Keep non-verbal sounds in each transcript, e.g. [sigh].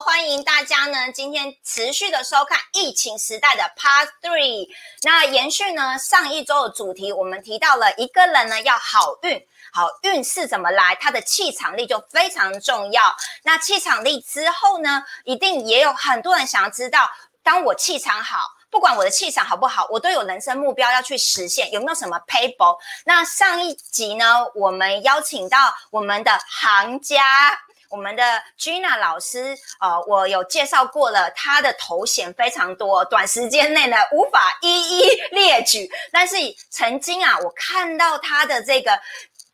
欢迎大家呢，今天持续的收看疫情时代的 Part Three。那延续呢上一周的主题，我们提到了一个人呢要好运，好运是怎么来？他的气场力就非常重要。那气场力之后呢，一定也有很多人想要知道，当我气场好，不管我的气场好不好，我都有人生目标要去实现，有没有什么 paper？那上一集呢，我们邀请到我们的行家。我们的 Gina 老师，呃，我有介绍过了，他的头衔非常多，短时间内呢无法一一列举。但是曾经啊，我看到他的这个。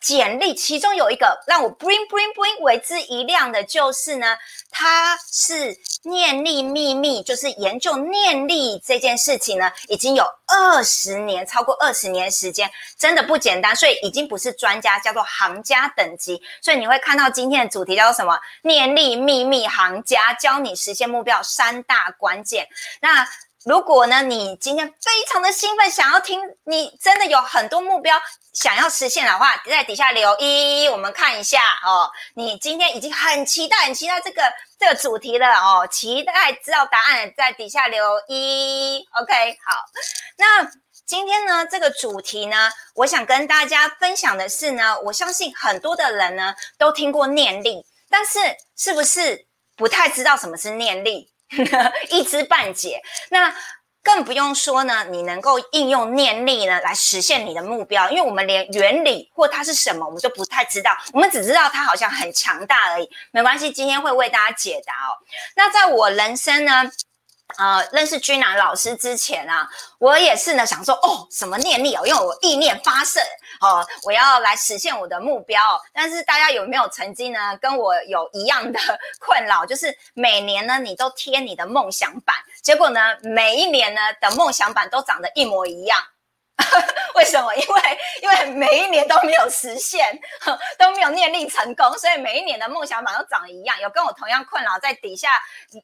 简历其中有一个让我 bring bring bring 为之一亮的，就是呢，他是念力秘密，就是研究念力这件事情呢，已经有二十年，超过二十年时间，真的不简单，所以已经不是专家，叫做行家等级。所以你会看到今天的主题叫做什么？念力秘密行家教你实现目标三大关键。那如果呢，你今天非常的兴奋，想要听，你真的有很多目标想要实现的话，在底下留一，我们看一下哦。你今天已经很期待，很期待这个这个主题了哦，期待知道答案，在底下留一。OK，好。那今天呢，这个主题呢，我想跟大家分享的是呢，我相信很多的人呢都听过念力，但是是不是不太知道什么是念力？[laughs] 一知半解，那更不用说呢。你能够应用念力呢，来实现你的目标，因为我们连原理或它是什么，我们都不太知道。我们只知道它好像很强大而已。没关系，今天会为大家解答哦。那在我人生呢？呃，认识君南老师之前啊，我也是呢，想说哦，什么念力哦，因为我意念发射哦，我要来实现我的目标。但是大家有没有曾经呢，跟我有一样的 [laughs] 困扰，就是每年呢，你都贴你的梦想版，结果呢，每一年呢的梦想版都长得一模一样。[laughs] 为什么？因为因为每一年都没有实现，[laughs] 都没有念力成功，所以每一年的梦想版都长一样。有跟我同样困扰，在底下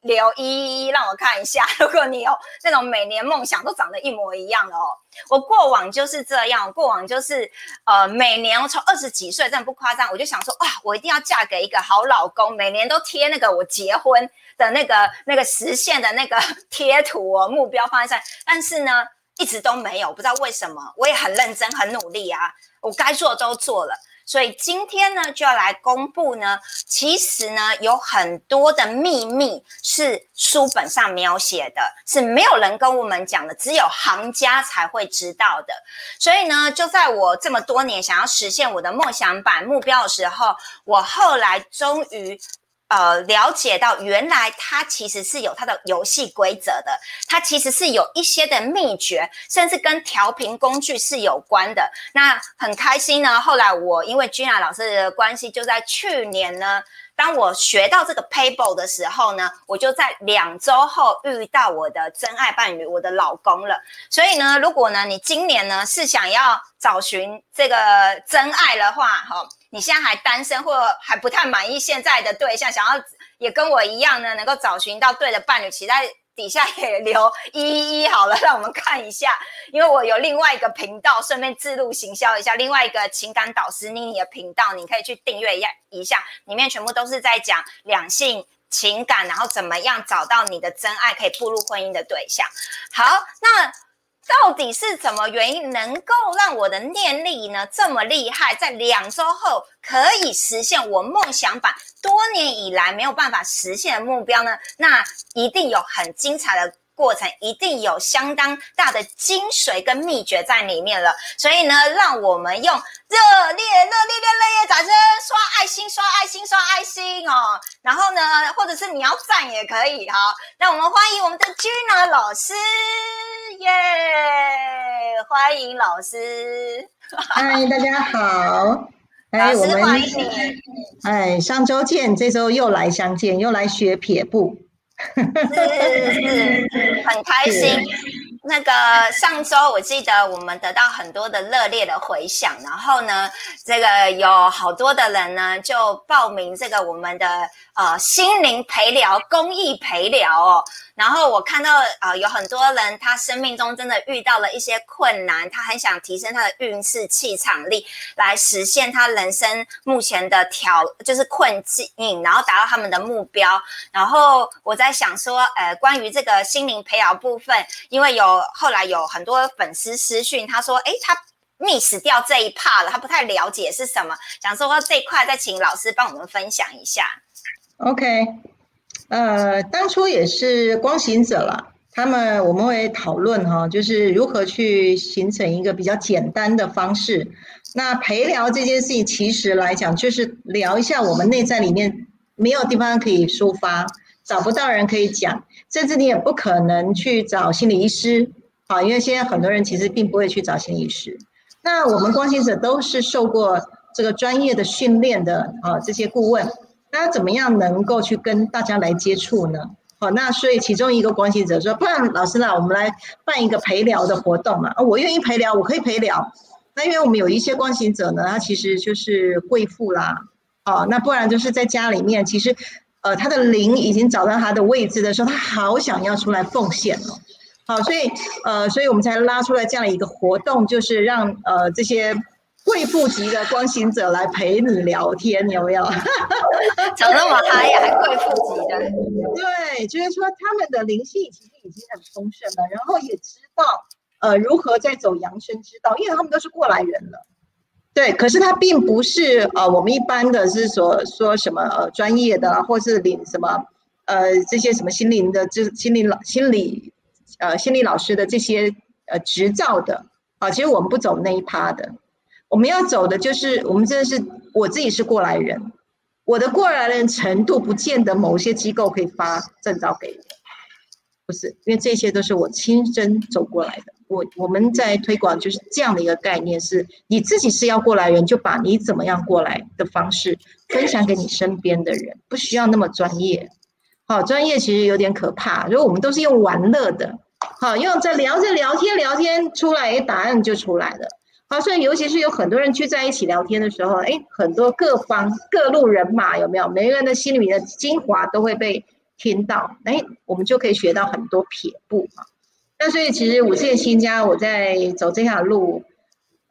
留一一一，让我看一下。[laughs] 如果你有那种每年梦想都长得一模一样的哦，我过往就是这样，过往就是呃，每年我从二十几岁，真的不夸张，我就想说哇，我一定要嫁给一个好老公，每年都贴那个我结婚的那个那个实现的那个贴图哦，目标放在上，但是呢。一直都没有，不知道为什么。我也很认真、很努力啊，我该做的都做了。所以今天呢，就要来公布呢。其实呢，有很多的秘密是书本上描写的，是没有人跟我们讲的，只有行家才会知道的。所以呢，就在我这么多年想要实现我的梦想版目标的时候，我后来终于。呃，了解到原来它其实是有它的游戏规则的，它其实是有一些的秘诀，甚至跟调频工具是有关的。那很开心呢。后来我因为君雅老师的关系，就在去年呢，当我学到这个 payable 的时候呢，我就在两周后遇到我的真爱伴侣，我的老公了。所以呢，如果呢你今年呢是想要找寻这个真爱的话，哈。你现在还单身，或还不太满意现在的对象，想要也跟我一样呢，能够找寻到对的伴侣，请在底下也留一一一好了，让我们看一下。因为我有另外一个频道，顺便自录行销一下，另外一个情感导师妮妮的频道，你可以去订阅一下，一下里面全部都是在讲两性情感，然后怎么样找到你的真爱，可以步入婚姻的对象。好，那。到底是什么原因能够让我的念力呢这么厉害，在两周后可以实现我梦想版多年以来没有办法实现的目标呢？那一定有很精彩的。过程一定有相当大的精髓跟秘诀在里面了，所以呢，让我们用热烈、热烈、热烈掌声刷爱心、刷爱心、刷爱心哦。然后呢，或者是你要赞也可以哈。那我们欢迎我们的 Gina 老师，耶！欢迎老师。嗨，大家好。哎，我们欢迎你。哎，上周见，这周又来相见，又来学撇步。是是是，很开心。那个上周我记得我们得到很多的热烈的回响，然后呢，这个有好多的人呢就报名这个我们的呃心灵陪聊公益陪聊哦。然后我看到呃有很多人他生命中真的遇到了一些困难，他很想提升他的运势气场力，来实现他人生目前的挑就是困境，然后达到他们的目标。然后我在想说，呃，关于这个心灵陪聊部分，因为有后来有很多粉丝私讯，他说，诶，他 miss 掉这一 part 了，他不太了解是什么，想说这一块再请老师帮我们分享一下。OK。呃，当初也是光行者了，他们我们会讨论哈，就是如何去形成一个比较简单的方式。那陪聊这件事情，其实来讲就是聊一下我们内在里面没有地方可以抒发，找不到人可以讲，甚至你也不可能去找心理医师，啊，因为现在很多人其实并不会去找心理医师。那我们关心者都是受过这个专业的训练的啊，这些顾问。那怎么样能够去跟大家来接触呢？好，那所以其中一个关心者说：“不然老师呢，我们来办一个陪聊的活动嘛？啊，我愿意陪聊，我可以陪聊。那因为我们有一些关心者呢，他其实就是贵妇啦，哦，那不然就是在家里面，其实呃他的灵已经找到他的位置的时候，他好想要出来奉献哦。好，所以呃，所以我们才拉出来这样一个活动，就是让呃这些。”贵妇级的光行者来陪你聊天，有没有？[laughs] 讲那么嗨呀，还贵妇级的？对，就是说他们的灵性其实已经很丰盛了，然后也知道呃如何在走养生之道，因为他们都是过来人了。对，可是他并不是呃我们一般的是说说什么呃专业的，或是领什么呃这些什么心灵的这心理老心理呃心理老师的这些呃执照的啊，其实我们不走那一趴的。我们要走的就是，我们真的是我自己是过来人，我的过来人程度不见得某些机构可以发证照给我，不是，因为这些都是我亲身走过来的。我我们在推广就是这样的一个概念，是你自己是要过来人，就把你怎么样过来的方式分享给你身边的人，不需要那么专业。好，专业其实有点可怕，因为我们都是用玩乐的，好，用在聊着聊天聊天出来，答案就出来了。好，所以尤其是有很多人聚在一起聊天的时候，哎，很多各方各路人马有没有？每个人的心里面的精华都会被听到，哎，我们就可以学到很多撇步嘛。那所以其实我现在新家，我在走这条路，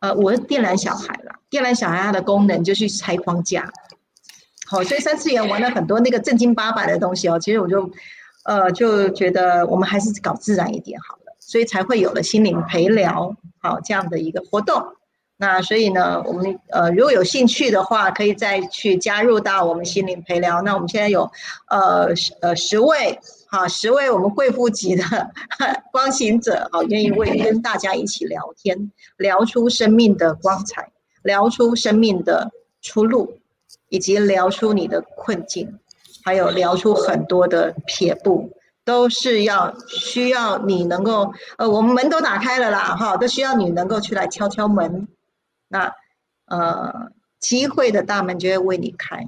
呃，我是电缆小孩了。电缆小孩它的功能就是拆框架。好，所以三次元玩了很多那个正经八百的东西哦。其实我就，呃，就觉得我们还是搞自然一点好了，所以才会有了心灵陪聊。好，这样的一个活动，那所以呢，我们呃如果有兴趣的话，可以再去加入到我们心灵陪聊。那我们现在有呃十呃十位，好十位我们贵妇级的 [laughs] 光行者，好愿意为跟大家一起聊天，聊出生命的光彩，聊出生命的出路，以及聊出你的困境，还有聊出很多的撇步。都是要需要你能够，呃，我们门都打开了啦，哈，都需要你能够去来敲敲门，那呃，机会的大门就会为你开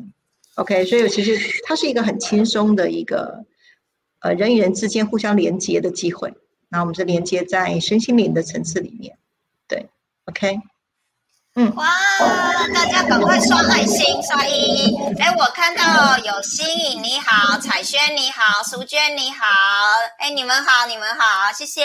，OK，所以其实它是一个很轻松的一个，呃，人与人之间互相连接的机会，那我们是连接在身心灵的层次里面，对，OK。嗯，哇！大家赶快刷爱心，刷一。哎，我看到有新颖你好，彩轩你好，淑娟你好，哎，你们好，你们好，谢谢，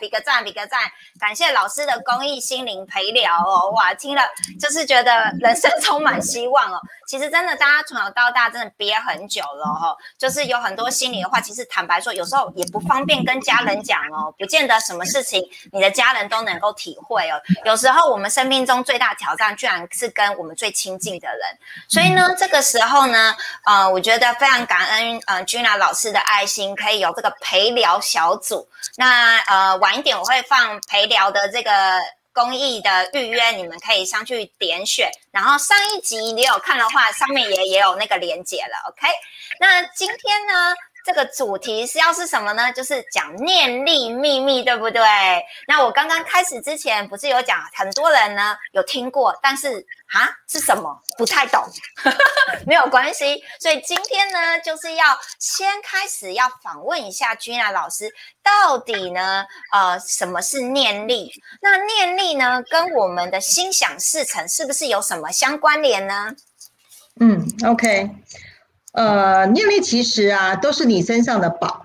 比个赞，比个赞，感谢老师的公益心灵陪聊哦，哇，听了就是觉得人生充满希望哦。其实真的，大家从小到大真的憋很久了哈，就是有很多心里的话，其实坦白说，有时候也不方便跟家人讲哦，不见得什么事情你的家人都能够体会哦。有时候我们生命中最大。大挑战居然是跟我们最亲近的人，所以呢，这个时候呢，呃，我觉得非常感恩，呃，Gina 老师的爱心，可以有这个陪聊小组。那呃，晚一点我会放陪聊的这个公益的预约，你们可以上去点选。然后上一集你有看的话，上面也也有那个连接了。OK，那今天呢？这个主题是要是什么呢？就是讲念力秘密，对不对？那我刚刚开始之前不是有讲，很多人呢有听过，但是啊是什么不太懂，[laughs] 没有关系。所以今天呢，就是要先开始要访问一下君娜老师，到底呢呃什么是念力？那念力呢跟我们的心想事成是不是有什么相关联呢？嗯，OK。呃，念力其实啊，都是你身上的宝，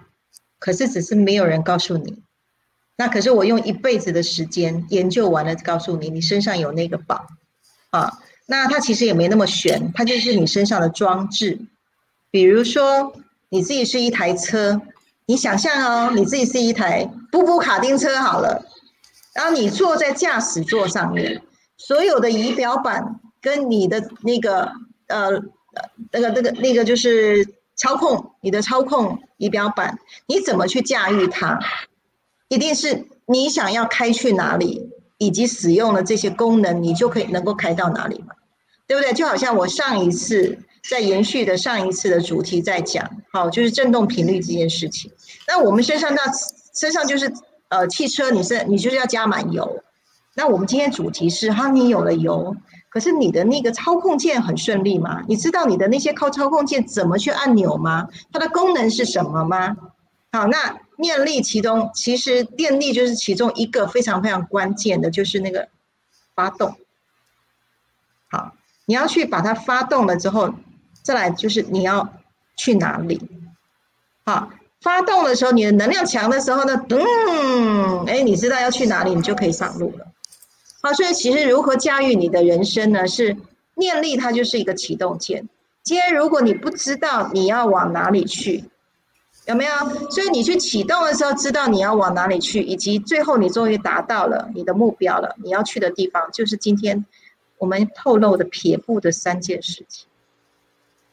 可是只是没有人告诉你。那可是我用一辈子的时间研究完了，告诉你，你身上有那个宝啊。那它其实也没那么玄，它就是你身上的装置。比如说，你自己是一台车，你想象哦，你自己是一台布布卡丁车好了，然后你坐在驾驶座上面，所有的仪表板跟你的那个呃。那个、那个、那个就是操控你的操控仪表板，你怎么去驾驭它？一定是你想要开去哪里，以及使用的这些功能，你就可以能够开到哪里嘛？对不对？就好像我上一次在延续的上一次的主题在讲，好，就是振动频率这件事情。那我们身上那身上就是呃汽车，你是你就是要加满油。那我们今天主题是哈，你有了油。可是你的那个操控键很顺利吗？你知道你的那些靠操控键怎么去按钮吗？它的功能是什么吗？好，那念力其中其实电力就是其中一个非常非常关键的，就是那个发动。好，你要去把它发动了之后，再来就是你要去哪里？好，发动的时候你的能量强的时候呢，嗯，哎，你知道要去哪里，你就可以上路了。好，所以其实如何驾驭你的人生呢？是念力，它就是一个启动键。今天如果你不知道你要往哪里去，有没有？所以你去启动的时候，知道你要往哪里去，以及最后你终于达到了你的目标了，你要去的地方就是今天我们透露的撇步的三件事情。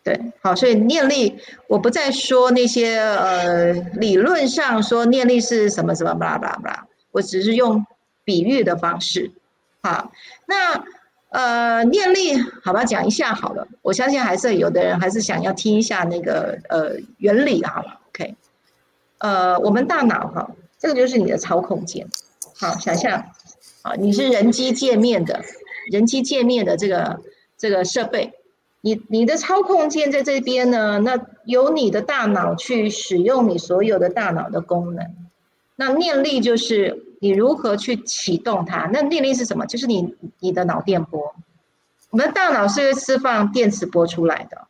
对，好，所以念力，我不再说那些呃理论上说念力是什么什么巴拉巴拉巴拉，我只是用比喻的方式。好，那呃，念力，好吧，讲一下好了。我相信还是有的人还是想要听一下那个呃原理好了。OK，呃，我们大脑哈，这个就是你的操控键。好，想象啊，你是人机界面的，人机界面的这个这个设备，你你的操控键在这边呢，那由你的大脑去使用你所有的大脑的功能。那念力就是你如何去启动它？那念力是什么？就是你你的脑电波，我们的大脑是会释放电磁波出来的。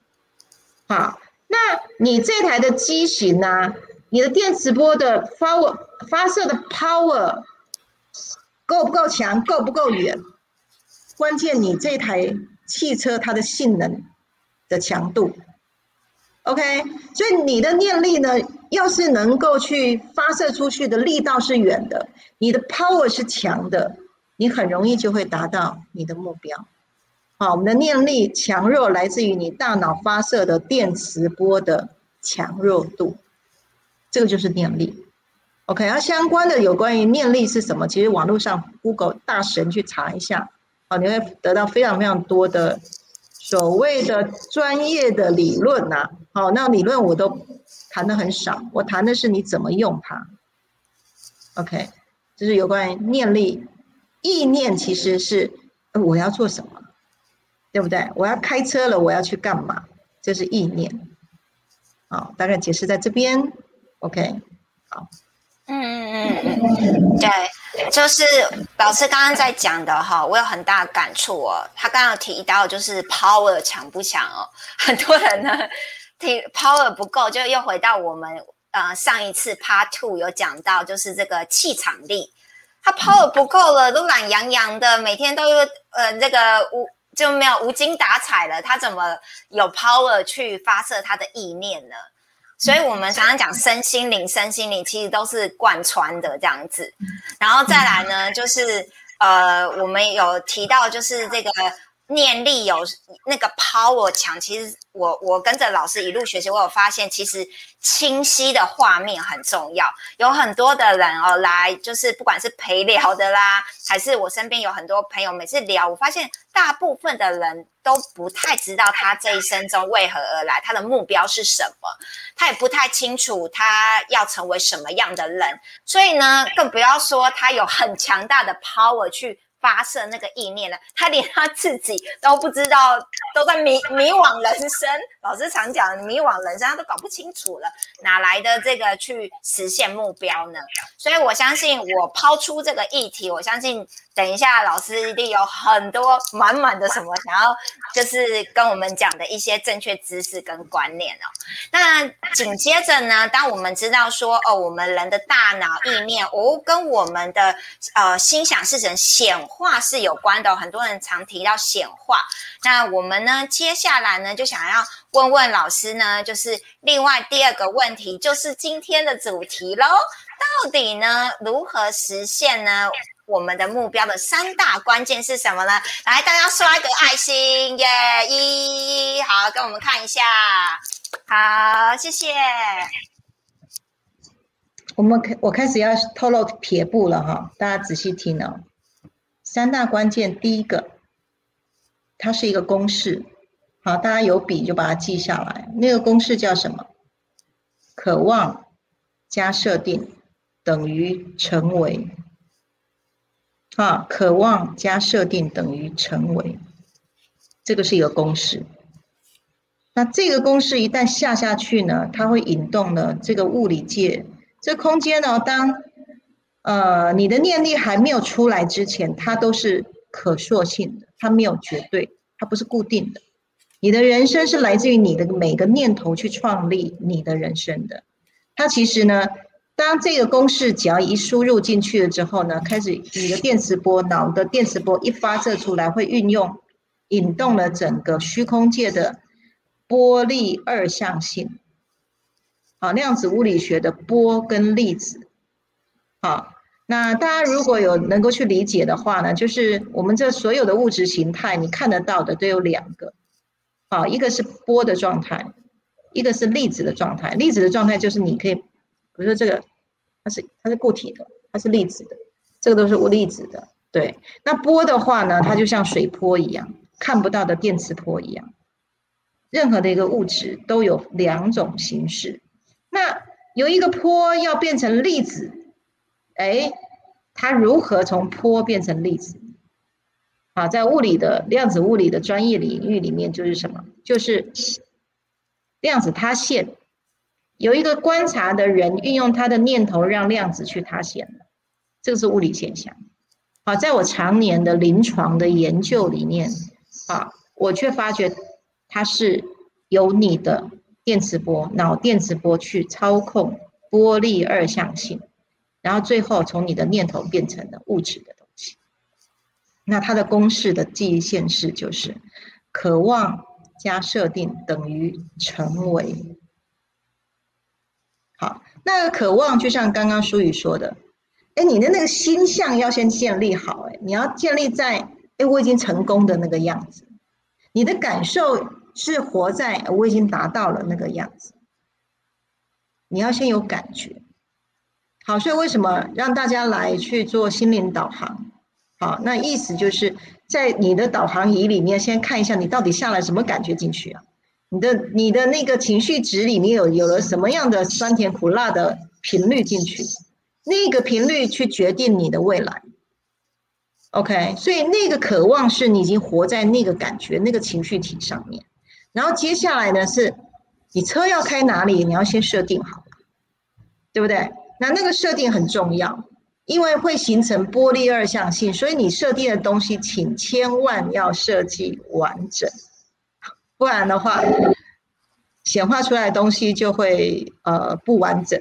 好，那你这台的机型呢？你的电磁波的发发射的 power 够不够强？够不够远？关键你这台汽车它的性能的强度。OK，所以你的念力呢，要是能够去发射出去的力道是远的，你的 power 是强的，你很容易就会达到你的目标。好，我们的念力强弱来自于你大脑发射的电磁波的强弱度，这个就是念力。OK，那相关的有关于念力是什么？其实网络上 Google 大神去查一下，好，你会得到非常非常多的。所谓的专业的理论呐，好，那理论我都谈的很少，我谈的是你怎么用它。OK，就是有关于念力，意念其实是我要做什么，对不对？我要开车了，我要去干嘛？这是意念。好，大概解释在这边。OK，好。嗯嗯嗯嗯，对。就是老师刚刚在讲的哈，我有很大的感触哦。他刚刚提到就是 power 强不强哦，[laughs] 很多人呢提 power 不够，就又回到我们呃上一次 part two 有讲到，就是这个气场力，他 power 不够了，都懒洋洋的，每天都呃这个无就没有无精打采了，他怎么有 power 去发射他的意念呢？所以，我们常常讲身心灵，身心灵其实都是贯穿的这样子。然后再来呢，就是呃，我们有提到，就是这个念力有那个 power 强，其实我我跟着老师一路学习，我有发现，其实清晰的画面很重要。有很多的人哦来，就是不管是陪聊的啦，还是我身边有很多朋友，每次聊，我发现大部分的人都不太知道他这一生中为何而来，他的目标是什么，他也不太清楚他要成为什么样的人，所以呢，更不要说他有很强大的 power 去。发射那个意念了，他连他自己都不知道，都在迷迷惘人生。老师常讲迷惘人生，他都搞不清楚了，哪来的这个去实现目标呢？所以我相信，我抛出这个议题，我相信。等一下，老师一定有很多满满的什么想要，就是跟我们讲的一些正确知识跟观念哦。那紧接着呢，当我们知道说哦，我们人的大脑意念哦，跟我们的呃心想事成显化是有关的。很多人常提到显化，那我们呢，接下来呢，就想要问问老师呢，就是另外第二个问题，就是今天的主题喽，到底呢如何实现呢？我们的目标的三大关键是什么呢？来，大家刷一个爱心耶！一，好，跟我们看一下。好，谢谢。我们开，我开始要透露撇步了哈，大家仔细听哦。三大关键，第一个，它是一个公式。好，大家有笔就把它记下来。那个公式叫什么？渴望加设定等于成为。啊，渴望加设定等于成为，这个是一个公式。那这个公式一旦下下去呢，它会引动了这个物理界，这空间呢，当呃你的念力还没有出来之前，它都是可塑性的，它没有绝对，它不是固定的。你的人生是来自于你的每个念头去创立你的人生的，它其实呢。当这个公式只要一输入进去了之后呢，开始你的电磁波，脑的电磁波一发射出来，会运用引动了整个虚空界的波粒二象性，好，量子物理学的波跟粒子，好，那大家如果有能够去理解的话呢，就是我们这所有的物质形态，你看得到的都有两个，好，一个是波的状态，一个是粒子的状态。粒子的状态就是你可以。比如说这个，它是它是固体的，它是粒子的，这个都是无粒子的。对，那波的话呢，它就像水波一样，看不到的电磁波一样。任何的一个物质都有两种形式。那有一个波要变成粒子，哎，它如何从波变成粒子？啊，在物理的量子物理的专业领域里面，就是什么？就是量子塌陷。有一个观察的人运用他的念头让量子去塌陷，这个是物理现象。好，在我常年的临床的研究里面，啊，我却发觉它是由你的电磁波、脑电磁波去操控波粒二象性，然后最后从你的念头变成了物质的东西。那它的公式的记忆现式就是渴望加设定等于成为。好，那个渴望就像刚刚舒宇说的，哎，你的那个心象要先建立好，哎，你要建立在哎我已经成功的那个样子，你的感受是活在我已经达到了那个样子，你要先有感觉。好，所以为什么让大家来去做心灵导航？好，那意思就是在你的导航仪里面先看一下你到底下来什么感觉进去啊？你的你的那个情绪值里面有有了什么样的酸甜苦辣的频率进去，那个频率去决定你的未来。OK，所以那个渴望是你已经活在那个感觉、那个情绪体上面。然后接下来呢，是你车要开哪里，你要先设定好，对不对？那那个设定很重要，因为会形成玻璃二象性，所以你设定的东西，请千万要设计完整。不然的话，显化出来的东西就会呃不完整。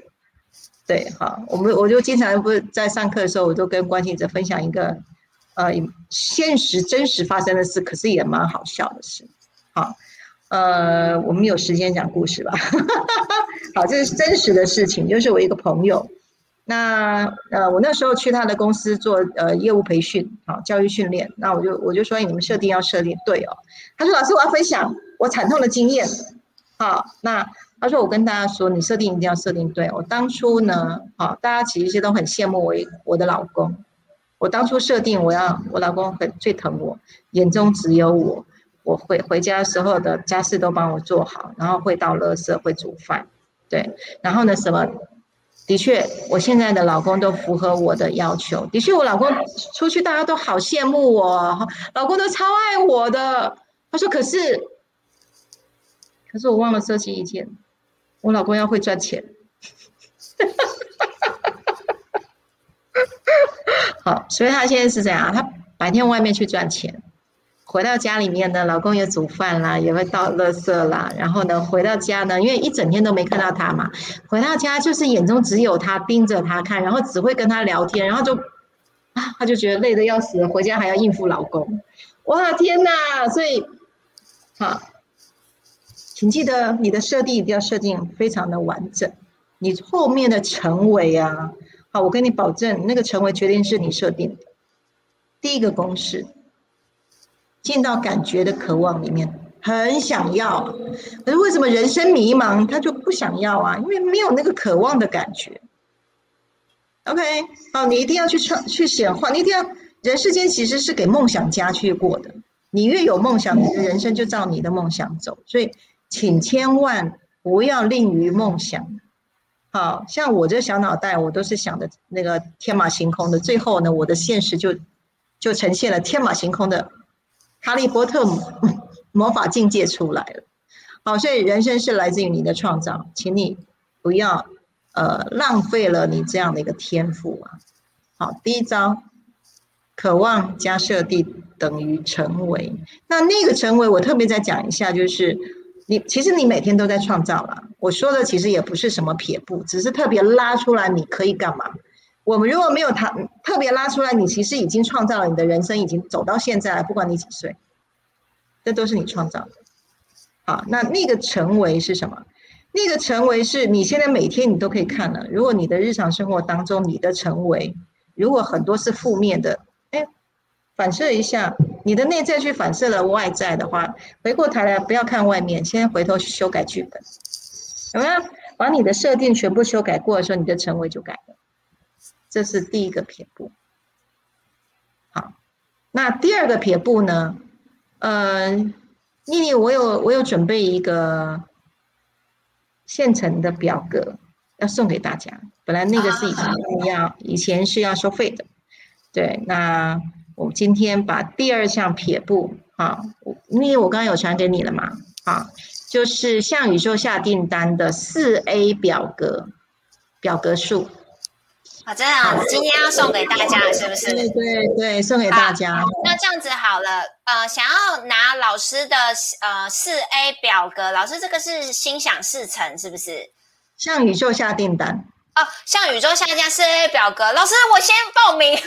对，好，我们我就经常不是在上课的时候，我都跟关心者分享一个呃现实真实发生的事，可是也蛮好笑的事。好，呃，我们有时间讲故事吧。[laughs] 好，这是真实的事情，就是我一个朋友，那呃，我那时候去他的公司做呃业务培训，好教育训练，那我就我就说，你们设定要设定对哦。他说，老师我要分享我惨痛的经验，好，那他说我跟大家说，你设定一定要设定对。我当初呢，好，大家其实都很羡慕我我的老公，我当初设定我要我老公很最疼我，眼中只有我，我回回家的时候的家事都帮我做好，然后会倒垃圾，会煮饭，对，然后呢什么？的确，我现在的老公都符合我的要求。的确，我老公出去大家都好羡慕我，老公都超爱我的。他说：“可是，可是我忘了设计一件，我老公要会赚钱。[laughs] ”好，所以他现在是这样，他白天外面去赚钱。回到家里面呢，老公也煮饭啦，也会倒垃圾啦。然后呢，回到家呢，因为一整天都没看到他嘛，回到家就是眼中只有他，盯着他看，然后只会跟他聊天，然后就啊，他就觉得累得要死，回家还要应付老公。哇，天哪！所以，好，请记得你的设定一定要设定非常的完整，你后面的成为啊，好，我跟你保证，那个成为决定是你设定的第一个公式。进到感觉的渴望里面，很想要，可是为什么人生迷茫，他就不想要啊？因为没有那个渴望的感觉。OK，好，你一定要去创，去显化，你一定要，人世间其实是给梦想家去过的。你越有梦想，你的人生就照你的梦想走。所以，请千万不要吝于梦想。好像我这小脑袋，我都是想的那个天马行空的，最后呢，我的现实就就呈现了天马行空的。哈利波特 [laughs] 魔法境界出来了，好，所以人生是来自于你的创造，请你不要呃浪费了你这样的一个天赋啊。好，第一招，渴望加设定等于成为。那那个成为，我特别再讲一下，就是你其实你每天都在创造了。我说的其实也不是什么撇步，只是特别拉出来你可以干嘛。我们如果没有他特别拉出来，你其实已经创造了你的人生，已经走到现在了。不管你几岁，这都是你创造的。好，那那个成为是什么？那个成为是你现在每天你都可以看了。如果你的日常生活当中你的成为，如果很多是负面的，哎，反射一下，你的内在去反射了外在的话，回过头来不要看外面，先回头去修改剧本，怎么样？把你的设定全部修改过的时候，你的成为就改了。这是第一个撇步，好，那第二个撇步呢？呃，妮妮，我有我有准备一个现成的表格要送给大家。本来那个是以前要以前是要收费的，对。那我今天把第二项撇步，好，因为我刚刚有传给你了嘛，啊，就是向宇宙下订单的四 A 表格表格数。啊，真的，今天要送给大家，是不是？对对对，送给大家。那这样子好了，呃，想要拿老师的呃四 A 表格，老师这个是心想事成，是不是？向宇宙下订单哦，向宇宙下订单四 A 表格，老师我先报名，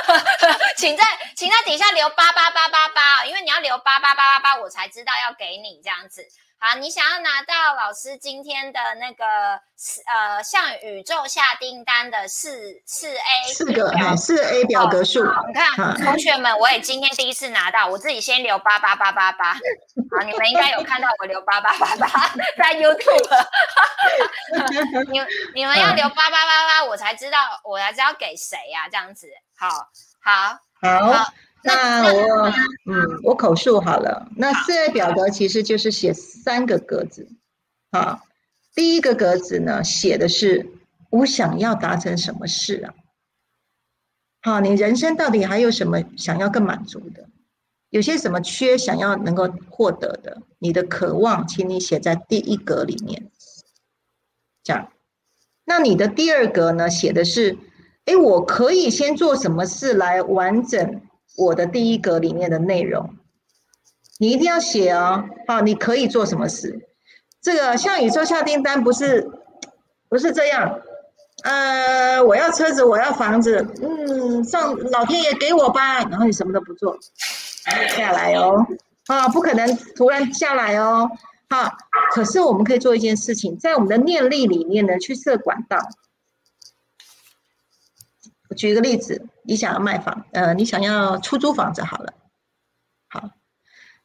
[laughs] 请在请在底下留八八八八八，因为你要留八八八八八，我才知道要给你这样子。好，你想要拿到老师今天的那个四呃向宇宙下订单的四四 A 四个哈四 A 表格数，你看同学们，我也今天第一次拿到，我自己先留八八八八八，好，你们应该有看到我留八八八八在 YouTube，[laughs] 你你们要留八八八八，我才知道我才知道给谁呀，这样子，好。好。好。那我嗯，我口述好了。那四 A 表格其实就是写三个格子，啊，第一个格子呢写的是我想要达成什么事啊？好，你人生到底还有什么想要更满足的？有些什么缺想要能够获得的？你的渴望，请你写在第一格里面。这样，那你的第二格呢写的是，哎，我可以先做什么事来完整？我的第一格里面的内容，你一定要写哦。好，你可以做什么事？这个向宇宙下订单不是不是这样。呃，我要车子，我要房子，嗯，上老天爷给我吧。然后你什么都不做，下来哦。啊，不可能突然下来哦。好，可是我们可以做一件事情，在我们的念力里面呢，去设管道。我举个例子，你想要卖房，呃，你想要出租房子好了，好，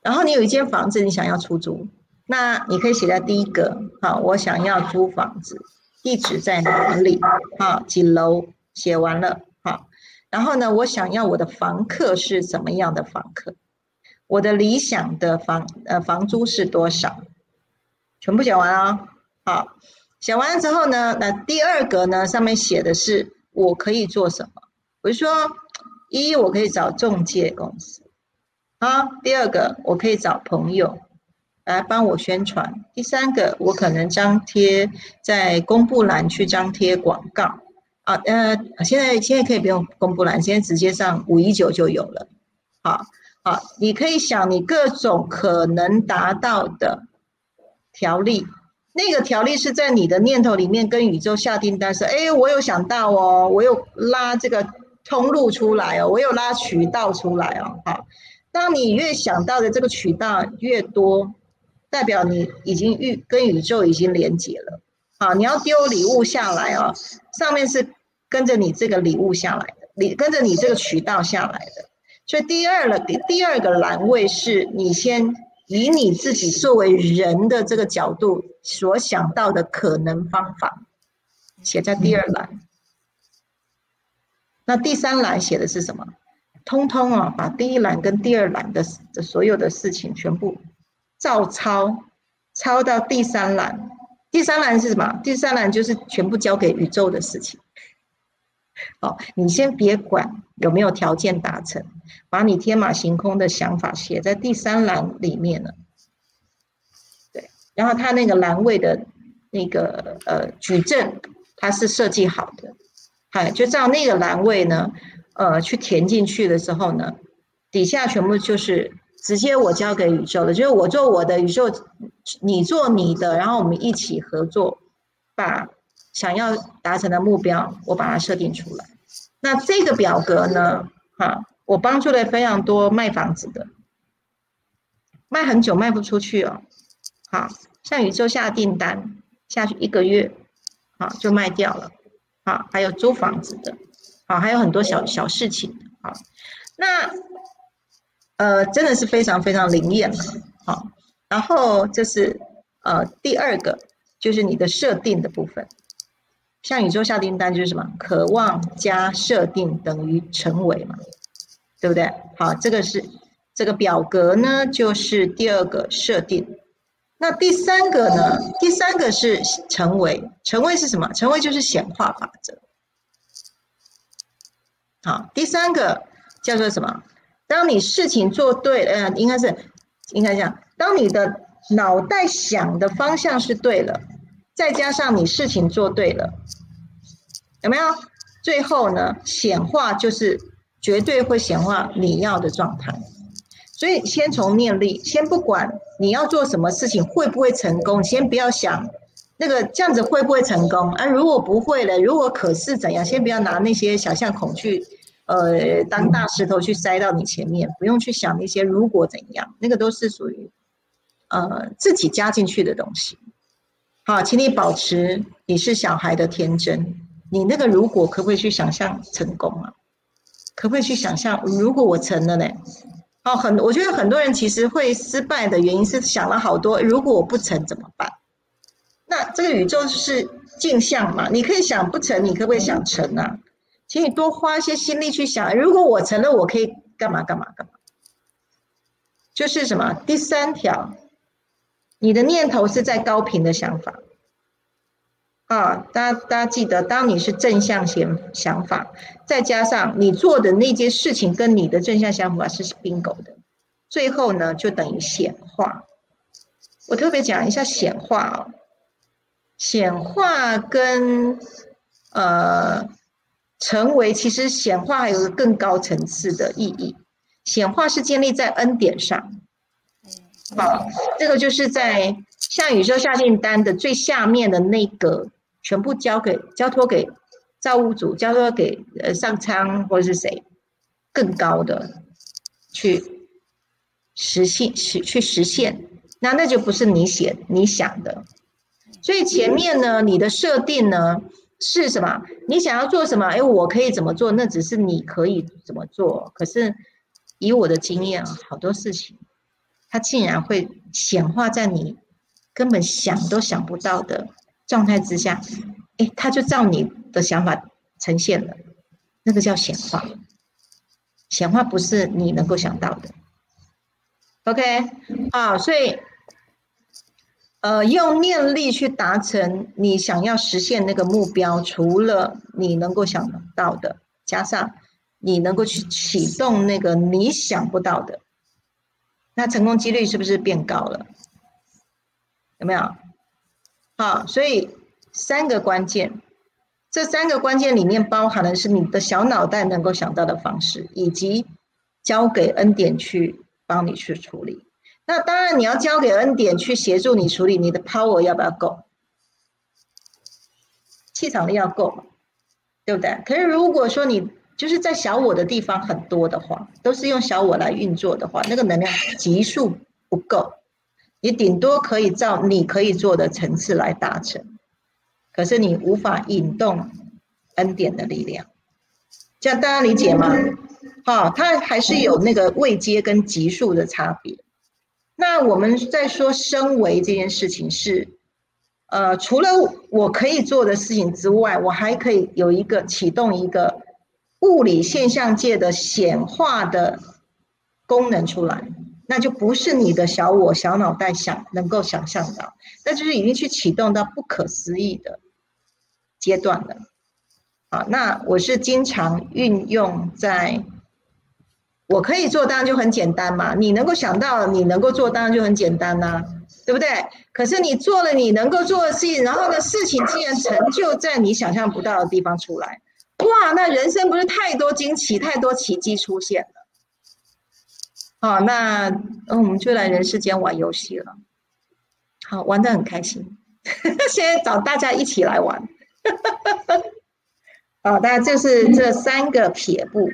然后你有一间房子你想要出租，那你可以写在第一个，好，我想要租房子，地址在哪里？好，几楼？写完了，好，然后呢，我想要我的房客是怎么样的房客？我的理想的房呃房租是多少？全部写完了，好，写完了之后呢，那第二个呢，上面写的是我可以做什么？我就说，一我可以找中介公司，啊，第二个我可以找朋友来帮我宣传，第三个我可能张贴在公布栏去张贴广告，啊，呃，现在现在可以不用公布栏，现在直接上五一九就有了，好，好，你可以想你各种可能达到的。条例，那个条例是在你的念头里面跟宇宙下订单，说，哎，我有想到哦，我有拉这个通路出来哦，我有拉渠道出来哦，好，当你越想到的这个渠道越多，代表你已经预跟宇宙已经连接了，好，你要丢礼物下来哦，上面是跟着你这个礼物下来的，你跟着你这个渠道下来的，所以第二了，第第二个栏位是你先。以你自己作为人的这个角度所想到的可能方法，写在第二栏。那第三栏写的是什么？通通啊，把第一栏跟第二栏的的所有的事情全部照抄，抄到第三栏。第三栏是什么？第三栏就是全部交给宇宙的事情。哦，你先别管有没有条件达成，把你天马行空的想法写在第三栏里面了。对，然后他那个栏位的那个呃矩阵，它是设计好的，哎，就照那个栏位呢，呃，去填进去的时候呢，底下全部就是直接我交给宇宙的，就是我做我的，宇宙你做你的，然后我们一起合作，把。想要达成的目标，我把它设定出来。那这个表格呢？哈，我帮助了非常多卖房子的，卖很久卖不出去哦。好，像宇宙下订单，下去一个月，好就卖掉了。好，还有租房子的，好，还有很多小小事情。好，那呃，真的是非常非常灵验了。好，然后这是呃第二个，就是你的设定的部分。向宇宙下订单就是什么？渴望加设定等于成为嘛，对不对？好，这个是这个表格呢，就是第二个设定。那第三个呢？第三个是成为，成为是什么？成为就是显化法则。好，第三个叫做什么？当你事情做对，呃，应该是应该这样，当你的脑袋想的方向是对了。再加上你事情做对了，有没有？最后呢，显化就是绝对会显化你要的状态。所以先从念力，先不管你要做什么事情会不会成功，先不要想那个这样子会不会成功。啊，如果不会了，如果可是怎样？先不要拿那些想象恐惧，呃，当大石头去塞到你前面，不用去想那些如果怎样，那个都是属于呃自己加进去的东西。好，请你保持你是小孩的天真。你那个如果可不可以去想象成功啊？可不可以去想象如果我成了呢？哦，很，我觉得很多人其实会失败的原因是想了好多，如果我不成怎么办？那这个宇宙是镜像嘛？你可以想不成，你可不可以想成啊？请你多花些心力去想，如果我成了，我可以干嘛干嘛干嘛？就是什么？第三条。你的念头是在高频的想法，啊，大家大家记得，当你是正向想想法，再加上你做的那件事情跟你的正向想法是 bingo 的，最后呢就等于显化。我特别讲一下显化哦，显化跟呃成为，其实显化还有个更高层次的意义，显化是建立在恩典上。好，这个就是在向宇宙下订单的最下面的那个，全部交给交托给造物主，交托给呃上苍或者是谁更高的去实现实去实现，那那就不是你写你想的。所以前面呢，你的设定呢是什么？你想要做什么？哎，我可以怎么做？那只是你可以怎么做。可是以我的经验啊，好多事情，它竟然会显化在你根本想都想不到的状态之下，哎，它就照你的想法呈现了。那个叫显化，显化不是你能够想到的。OK，啊，所以。呃，用念力去达成你想要实现那个目标，除了你能够想到的，加上你能够去启动那个你想不到的，那成功几率是不是变高了？有没有？好，所以三个关键，这三个关键里面包含的是你的小脑袋能够想到的方式，以及交给恩典去帮你去处理。那当然，你要交给恩典去协助你处理，你的 power 要不要够？气场力要够，对不对？可是如果说你就是在小我的地方很多的话，都是用小我来运作的话，那个能量级数不够，你顶多可以照你可以做的层次来达成，可是你无法引动恩典的力量，这样大家理解吗？好，它还是有那个位阶跟级数的差别。那我们在说升维这件事情是，呃，除了我可以做的事情之外，我还可以有一个启动一个物理现象界的显化的功能出来，那就不是你的小我小脑袋想能够想象到，那就是已经去启动到不可思议的阶段了。啊，那我是经常运用在。我可以做，当然就很简单嘛。你能够想到，你能够做，当然就很简单啦，对不对？可是你做了你能够做的事情，然后呢，事情竟然成就在你想象不到的地方出来，哇！那人生不是太多惊奇、太多奇迹出现？好，那我们就来人世间玩游戏了。好，玩的很开心。[laughs] 现在找大家一起来玩。好，大家就是这三个撇步。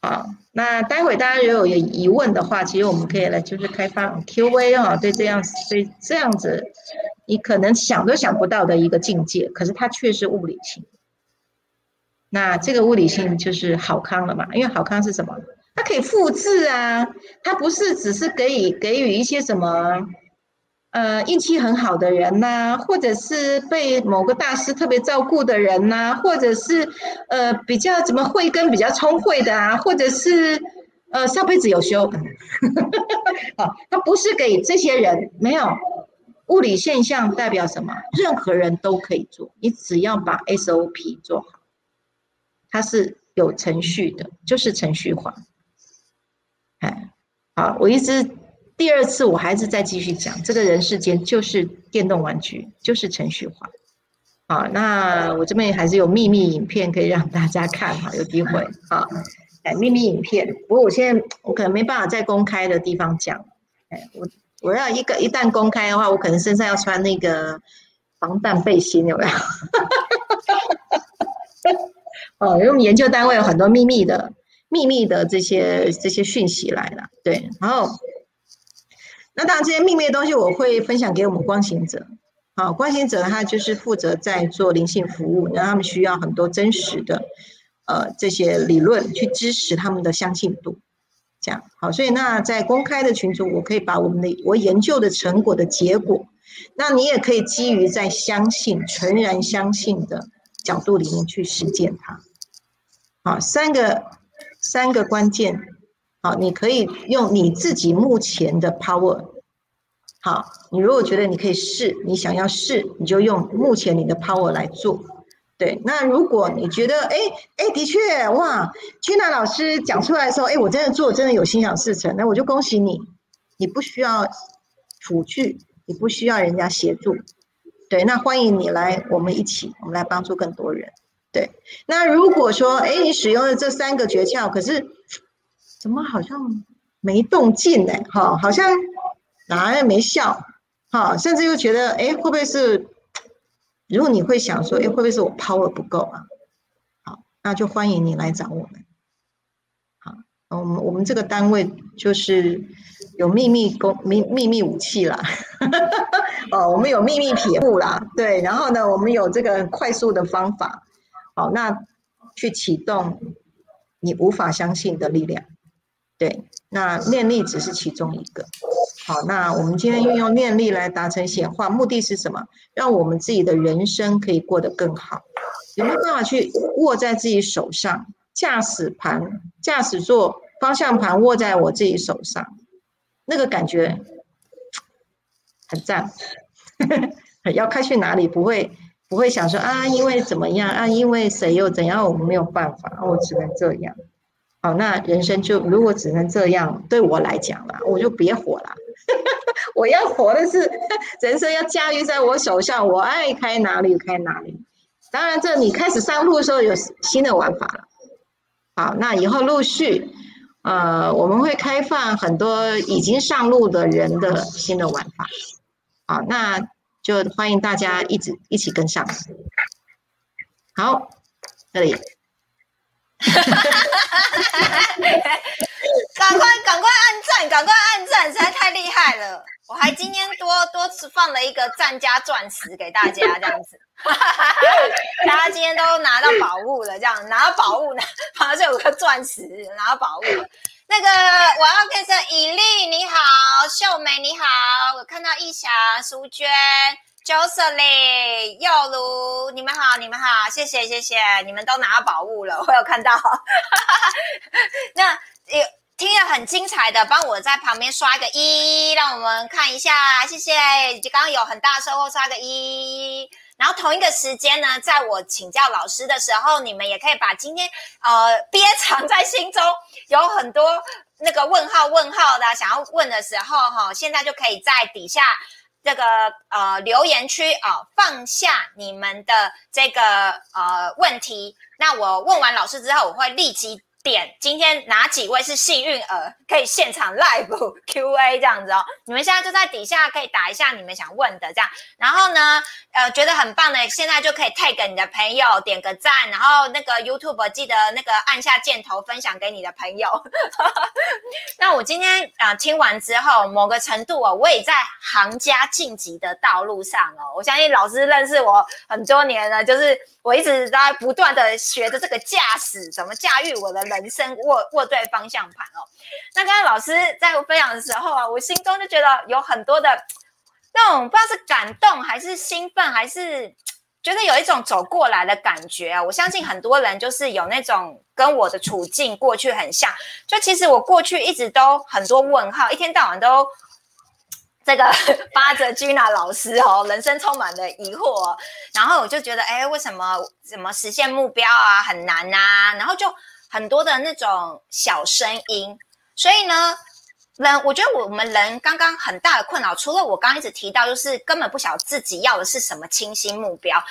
好。那待会大家如果有疑问的话，其实我们可以来就是开放 Q&A 啊，对这样对这样子，你可能想都想不到的一个境界，可是它却是物理性。那这个物理性就是好康了嘛？因为好康是什么？它可以复制啊，它不是只是给予给予一些什么。呃，运气很好的人呐，或者是被某个大师特别照顾的人呐，或者是呃比较怎么慧根比较聪慧的啊，或者是呃上辈子有修，[laughs] 啊，他不是给这些人，没有物理现象代表什么？任何人都可以做，你只要把 SOP 做好，它是有程序的，就是程序化。哎，好，我一直。第二次我还是再继续讲，这个人世间就是电动玩具，就是程序化。好，那我这边还是有秘密影片可以让大家看哈，有机会啊，哎，秘密影片。不过我现在我可能没办法在公开的地方讲，哎，我我要一个一旦公开的话，我可能身上要穿那个防弹背心，有没有？[laughs] 哦，因为我们研究单位有很多秘密的秘密的这些这些讯息来了，对，然后。那当然，这些秘密的东西我会分享给我们光行者。好，光行者他就是负责在做灵性服务，那他们需要很多真实的，呃，这些理论去支持他们的相信度。这样好，所以那在公开的群组，我可以把我们的我研究的成果的结果，那你也可以基于在相信、纯然相信的角度里面去实践它。好，三个三个关键。好，你可以用你自己目前的 power。好，你如果觉得你可以试，你想要试，你就用目前你的 power 来做。对，那如果你觉得，哎哎，的确，哇，君娜老师讲出来的时候，哎，我真的做，真的有心想事成，那我就恭喜你，你不需要辅具，你不需要人家协助。对，那欢迎你来，我们一起，我们来帮助更多人。对，那如果说，哎，你使用了这三个诀窍，可是。怎么好像没动静呢？哈，好像哪也没笑，哈，甚至又觉得，哎，会不会是？如果你会想说，哎，会不会是我 power 不够啊？好，那就欢迎你来找我们。好，我们我们这个单位就是有秘密工秘秘密武器啦。[laughs] 哦，我们有秘密撇步啦，对，然后呢，我们有这个快速的方法，好，那去启动你无法相信的力量，对，那念力只是其中一个。好，那我们今天运用念力来达成显化，目的是什么？让我们自己的人生可以过得更好。有没有办法去握在自己手上？驾驶盘、驾驶座、方向盘握在我自己手上，那个感觉很赞。[laughs] 要开去哪里？不会，不会想说啊，因为怎么样啊？因为谁又怎样？我们没有办法，我只能这样。好，那人生就如果只能这样，对我来讲啦，我就别活了。[laughs] 我要活的是人生要驾驭在我手上，我爱开哪里开哪里。当然，这你开始上路的时候有新的玩法了。好，那以后陆续，呃，我们会开放很多已经上路的人的新的玩法。好，那就欢迎大家一直一起跟上。好，这里。[laughs] 赶快赶快按赞，赶快按赞，实在太厉害了！我还今天多多次放了一个赞加钻石给大家，这样子，[laughs] 大家今天都拿到宝物了，这样拿到宝物呢，旁边有个钻石，拿到宝物。那个我要变成以丽，你好，秀美你好，我看到易霞、苏娟。Jocelyn、佑如，你们好，你们好，谢谢谢谢，你们都拿到宝物了，我有看到。那有听了很精彩的，帮我在旁边刷个一，让我们看一下，谢谢。就刚刚有很大收获，刷个一。然后同一个时间呢，在我请教老师的时候，你们也可以把今天呃憋藏在心中有很多那个问号问号的想要问的时候，哈，现在就可以在底下。这个呃留言区啊，放下你们的这个呃问题。那我问完老师之后，我会立即。点今天哪几位是幸运儿，可以现场 live [laughs] Q A 这样子哦。你们现在就在底下可以打一下你们想问的这样。然后呢，呃，觉得很棒的，现在就可以 tag 你的朋友，点个赞。然后那个 YouTube 记得那个按下箭头分享给你的朋友。[laughs] 那我今天啊听完之后，某个程度哦，我也在行家晋级的道路上哦。我相信老师认识我很多年了，就是我一直在不断的学着这个驾驶，怎么驾驭我的。人生握握对方向盘哦。那刚刚老师在我分享的时候啊，我心中就觉得有很多的那种不知道是感动还是兴奋，还是觉得有一种走过来的感觉啊。我相信很多人就是有那种跟我的处境过去很像。就其实我过去一直都很多问号，一天到晚都这个 [laughs] 巴着 Gina 老师哦，人生充满了疑惑。然后我就觉得，哎，为什么怎么实现目标啊很难呐？然后就。很多的那种小声音，所以呢，人我觉得我们人刚刚很大的困扰，除了我刚一直提到，就是根本不晓得自己要的是什么清晰目标。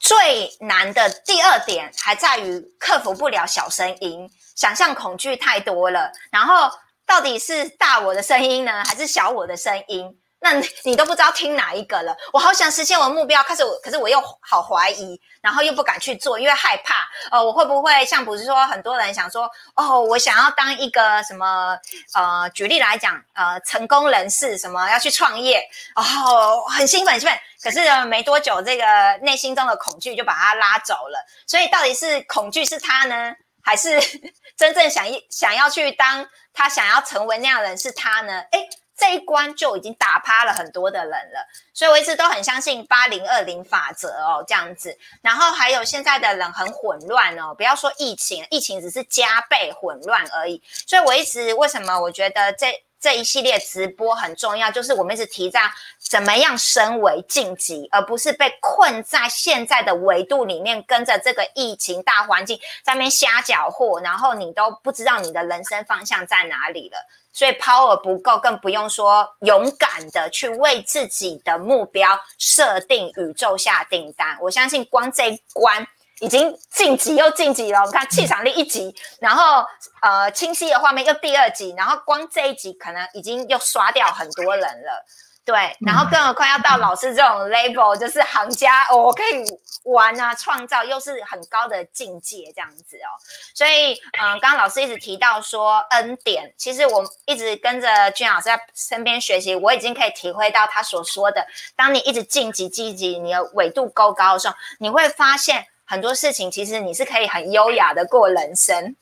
最难的第二点还在于克服不了小声音，想象恐惧太多了。然后到底是大我的声音呢，还是小我的声音？那你都不知道听哪一个了。我好想实现我的目标，可是我可是我又好怀疑，然后又不敢去做，因为害怕。呃，我会不会像不是说很多人想说，哦，我想要当一个什么？呃，举例来讲，呃，成功人士什么要去创业，哦，很兴奋，兴奋。可是没多久，这个内心中的恐惧就把他拉走了。所以到底是恐惧是他呢，还是 [laughs] 真正想一想要去当他想要成为那样的人是他呢？哎。这一关就已经打趴了很多的人了，所以我一直都很相信八零二零法则哦，这样子。然后还有现在的人很混乱哦，不要说疫情，疫情只是加倍混乱而已。所以我一直为什么我觉得这。这一系列直播很重要，就是我们一直提倡怎么样升为晋级，而不是被困在现在的维度里面，跟着这个疫情大环境在那边瞎搅和，然后你都不知道你的人生方向在哪里了。所以 power 不够，更不用说勇敢的去为自己的目标设定宇宙下订单。我相信光这一关。已经晋级又晋级了，我们看气场力一级，然后呃清晰的画面又第二级，然后光这一集可能已经又刷掉很多人了。对，然后更何况要到老师这种 level，就是行家，我可以玩啊，创造又是很高的境界这样子哦。所以，嗯，刚刚老师一直提到说恩典，其实我一直跟着俊老师在身边学习，我已经可以体会到他所说的，当你一直晋级、积极，你的纬度够高的时候，你会发现。很多事情其实你是可以很优雅的过人生，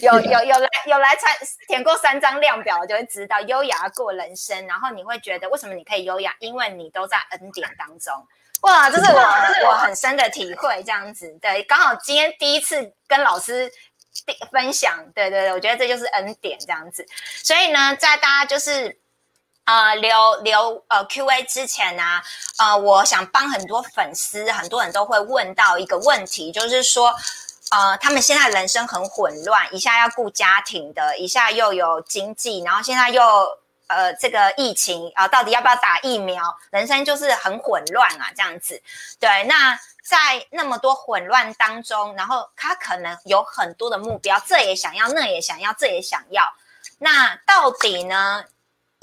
有有有来有来参填过三张量表，就会知道优雅过人生。然后你会觉得为什么你可以优雅？因为你都在恩典当中。哇，这是我我很深的体会，这样子。对，刚好今天第一次跟老师分享，对对对，我觉得这就是恩典这样子。所以呢，在大家就是。啊，留留呃 Q&A 之前呢，呃，我想帮很多粉丝，很多人都会问到一个问题，就是说，呃，他们现在人生很混乱，一下要顾家庭的，一下又有经济，然后现在又呃这个疫情啊，到底要不要打疫苗？人生就是很混乱啊，这样子。对，那在那么多混乱当中，然后他可能有很多的目标，这也想要，那也想要，这也想要，那到底呢？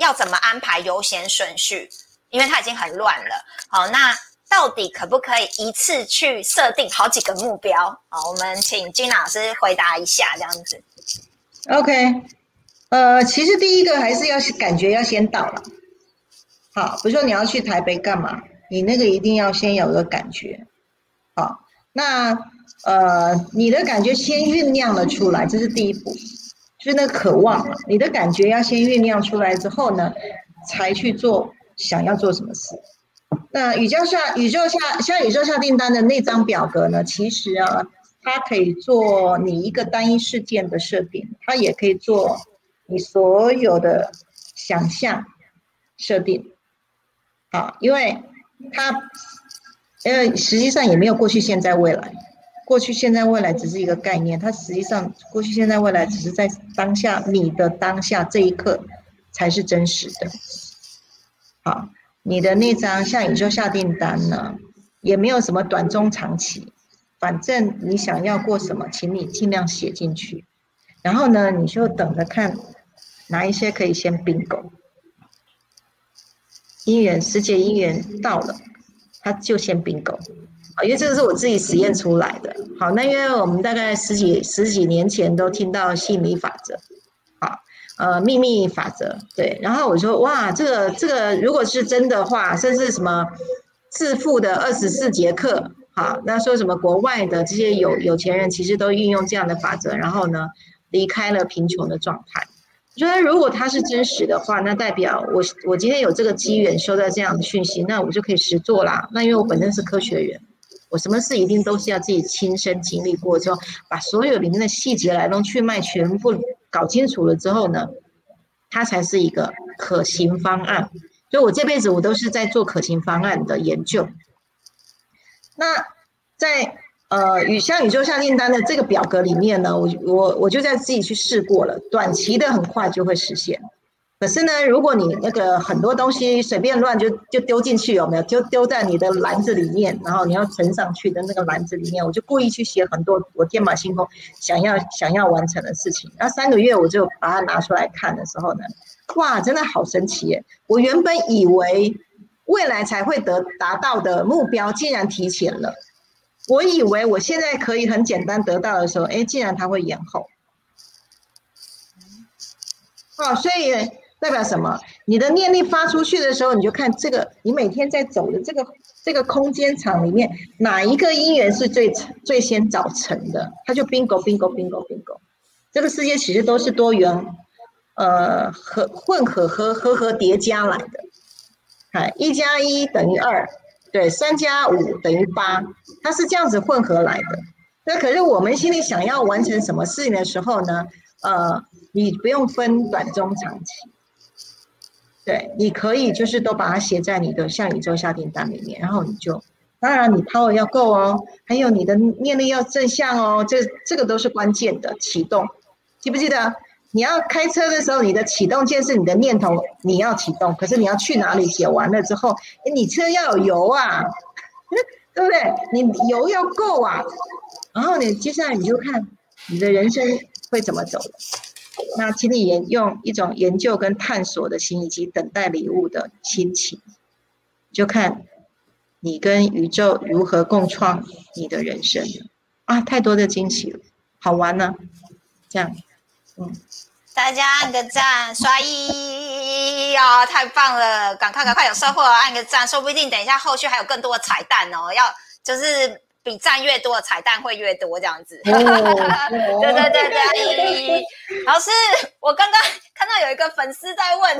要怎么安排优先顺序？因为它已经很乱了。好，那到底可不可以一次去设定好几个目标？好，我们请金老师回答一下，这样子。OK，呃，其实第一个还是要感觉要先到了。好，比如说你要去台北干嘛？你那个一定要先有个感觉。好，那呃，你的感觉先酝酿了出来，这是第一步。就是那渴望，你的感觉要先酝酿出来之后呢，才去做想要做什么事。那宇宙下宇宙下向宇宙下订单的那张表格呢，其实啊，它可以做你一个单一事件的设定，它也可以做你所有的想象设定。好，因为它因为实际上也没有过去、现在、未来。过去、现在、未来只是一个概念，它实际上过去、现在、未来只是在当下，你的当下这一刻才是真实的。好，你的那张向宇宙下订单呢，也没有什么短中长期，反正你想要过什么，请你尽量写进去，然后呢，你就等着看哪一些可以先并购，姻缘世界姻缘到了，他就先并购。因为这个是我自己实验出来的。好，那因为我们大概十几十几年前都听到吸引力法则，好，呃，秘密法则，对。然后我说，哇，这个这个如果是真的话，甚至什么致富的二十四节课，好，那说什么国外的这些有有钱人其实都运用这样的法则，然后呢离开了贫穷的状态。我觉得如果它是真实的话，那代表我我今天有这个机缘收到这样的讯息，那我就可以实做啦。那因为我本身是科学人。我什么事一定都是要自己亲身经历过之后，把所有里面的细节来龙去脉全部搞清楚了之后呢，它才是一个可行方案。所以我这辈子我都是在做可行方案的研究。那在呃宇向宇宙下订单的这个表格里面呢，我我我就在自己去试过了，短期的很快就会实现。可是呢，如果你那个很多东西随便乱就就丢进去，有没有？就丢在你的篮子里面，然后你要存上去的那个篮子里面，我就故意去写很多我天马行空想要想要完成的事情。然后三个月我就把它拿出来看的时候呢，哇，真的好神奇耶！我原本以为未来才会得达到的目标，竟然提前了。我以为我现在可以很简单得到的时候，哎，竟然它会延后。哦，所以。代表什么？你的念力发出去的时候，你就看这个，你每天在走的这个这个空间场里面，哪一个因缘是最最先早成的，它就 bingo bingo bingo bingo。这个世界其实都是多元，呃，和混合和和和叠加来的。哎，一加一等于二，对，三加五等于八，它是这样子混合来的。那可是我们心里想要完成什么事情的时候呢？呃，你不用分短中长期。对，你可以就是都把它写在你的向宇宙下订单里面，然后你就，当然你 power 要够哦，还有你的念力要正向哦，这这个都是关键的启动，记不记得？你要开车的时候，你的启动键是你的念头，你要启动，可是你要去哪里？写完了之后，你车要有油啊，[laughs] 对不对？你油要够啊，然后你接下来你就看你的人生会怎么走那请你研用一种研究跟探索的心，以及等待礼物的心情，就看你跟宇宙如何共创你的人生啊！太多的惊喜了，好玩呢，这样，嗯，大家按个赞，刷一啊，太棒了！赶快赶快有收获，按个赞，说不定等一下后续还有更多的彩蛋哦，要就是。比赞越多的，彩蛋会越多，这样子。[laughs] 对对对对，老师，我刚刚看到有一个粉丝在问，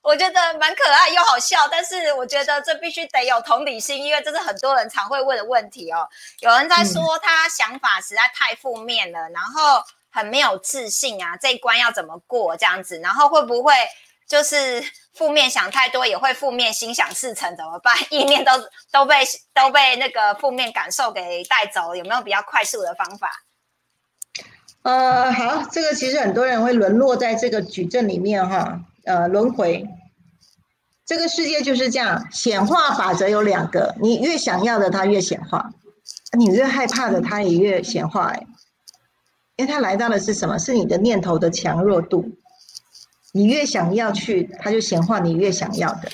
我觉得蛮可爱又好笑，但是我觉得这必须得有同理心，因为这是很多人常会问的问题哦。有人在说他想法实在太负面了，然后很没有自信啊，这一关要怎么过这样子？然后会不会？就是负面想太多，也会负面心想事成，怎么办？[laughs] 意念都都被都被那个负面感受给带走，有没有比较快速的方法？呃，好，这个其实很多人会沦落在这个矩阵里面哈，呃，轮回。这个世界就是这样，显化法则有两个，你越想要的它越显化，你越害怕的它也越显化，哎，因为它来到的是什么？是你的念头的强弱度。你越想要去，它就显化你越想要的。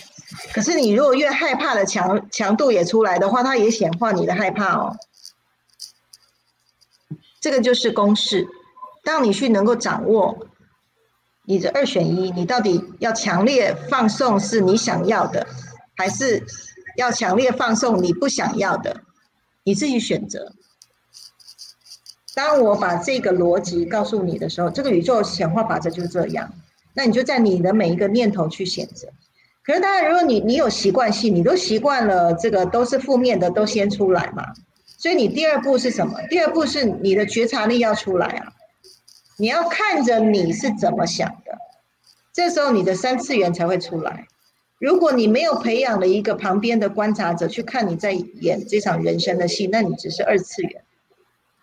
可是你如果越害怕的强强度也出来的话，它也显化你的害怕哦。这个就是公式。当你去能够掌握你的二选一，你到底要强烈放送是你想要的，还是要强烈放送你不想要的？你自己选择。当我把这个逻辑告诉你的时候，这个宇宙显化法则就是这样。那你就在你的每一个念头去选择，可是当然，如果你你有习惯性，你都习惯了这个都是负面的，都先出来嘛。所以你第二步是什么？第二步是你的觉察力要出来啊，你要看着你是怎么想的，这时候你的三次元才会出来。如果你没有培养了一个旁边的观察者去看你在演这场人生的戏，那你只是二次元，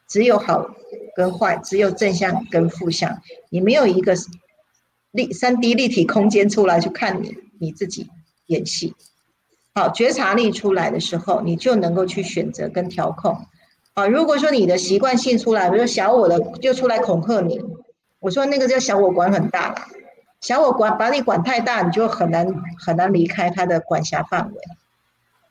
只有好跟坏，只有正向跟负向，你没有一个。立三 D 立体空间出来去看你你自己演戏，好觉察力出来的时候，你就能够去选择跟调控。啊，如果说你的习惯性出来，比如说小我的就出来恐吓你，我说那个叫小我管很大了，小我管把你管太大，你就很难很难离开他的管辖范围。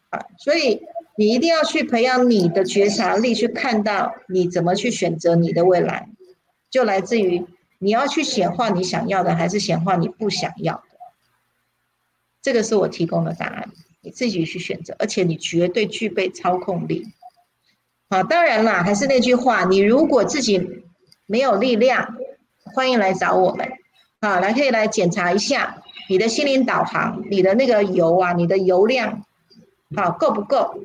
啊，所以你一定要去培养你的觉察力，去看到你怎么去选择你的未来，就来自于。你要去显化你想要的，还是显化你不想要的？这个是我提供的答案，你自己去选择。而且你绝对具备操控力。好，当然啦，还是那句话，你如果自己没有力量，欢迎来找我们。好，来可以来检查一下你的心灵导航，你的那个油啊，你的油量，好够不够？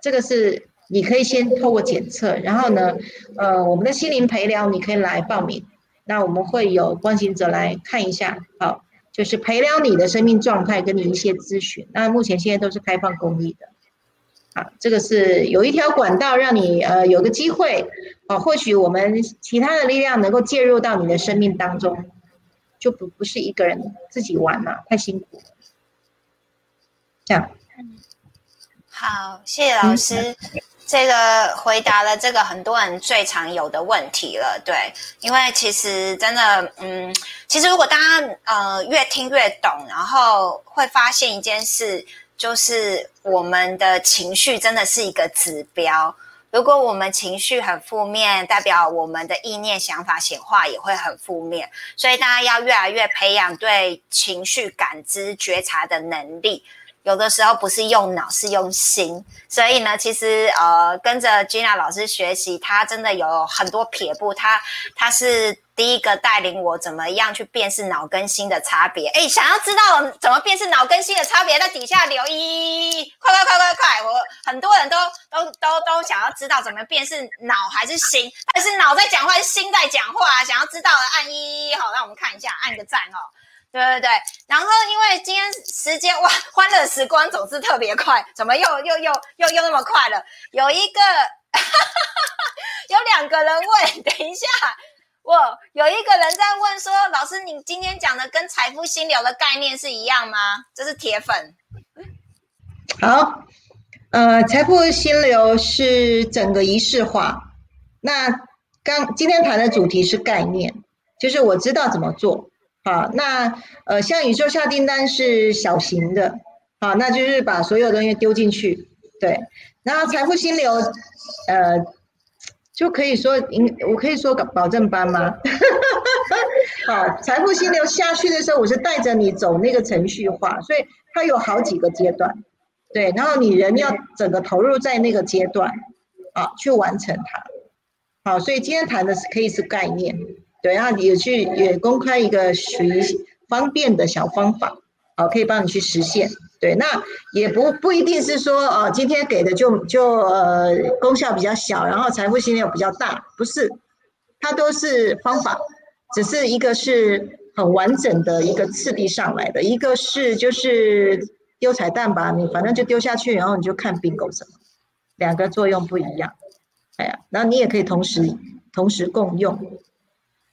这个是你可以先透过检测，然后呢，呃，我们的心灵陪疗你可以来报名。那我们会有关心者来看一下，好，就是陪聊你的生命状态，跟你一些咨询。那目前现在都是开放公益的，啊，这个是有一条管道让你呃有个机会，啊，或许我们其他的力量能够介入到你的生命当中，就不不是一个人自己玩嘛，太辛苦。这样，好，谢谢老师。这个回答了这个很多人最常有的问题了，对，因为其实真的，嗯，其实如果大家呃越听越懂，然后会发现一件事，就是我们的情绪真的是一个指标。如果我们情绪很负面，代表我们的意念想法显化也会很负面，所以大家要越来越培养对情绪感知觉察的能力。有的时候不是用脑，是用心。所以呢，其实呃，跟着 Gina 老师学习，他真的有很多撇步。他他是第一个带领我怎么样去辨识脑跟心的差别。哎，想要知道怎么辨识脑跟心的差别，在底下留一，快快快快快！我很多人都都都都想要知道怎么辨识脑还是心，但是脑在讲话，是心在讲话。想要知道的按一，好，让我们看一下，按个赞哦。对对对，然后因为今天时间哇，欢乐时光总是特别快，怎么又又又又又那么快了？有一个，[laughs] 有两个人问，等一下，我有一个人在问说，老师，你今天讲的跟财富心流的概念是一样吗？这是铁粉。好，呃，财富心流是整个仪式化，那刚今天谈的主题是概念。就是我知道怎么做。好，那呃，像宇宙下订单是小型的，好，那就是把所有东西丢进去，对。然后财富心流，呃，就可以说，应我可以说保证班吗？[laughs] 好，财富心流下去的时候，我是带着你走那个程序化，所以它有好几个阶段，对。然后你人要整个投入在那个阶段，啊，去完成它。好，所以今天谈的是可以是概念。对，然后也去也公开一个属于方便的小方法，好，可以帮你去实现。对，那也不不一定是说，呃，今天给的就就呃功效比较小，然后财富心流比较大，不是，它都是方法，只是一个是很完整的一个次第上来的，一个是就是丢彩蛋吧，你反正就丢下去，然后你就看 bingo 什么，两个作用不一样，哎呀，然后你也可以同时同时共用。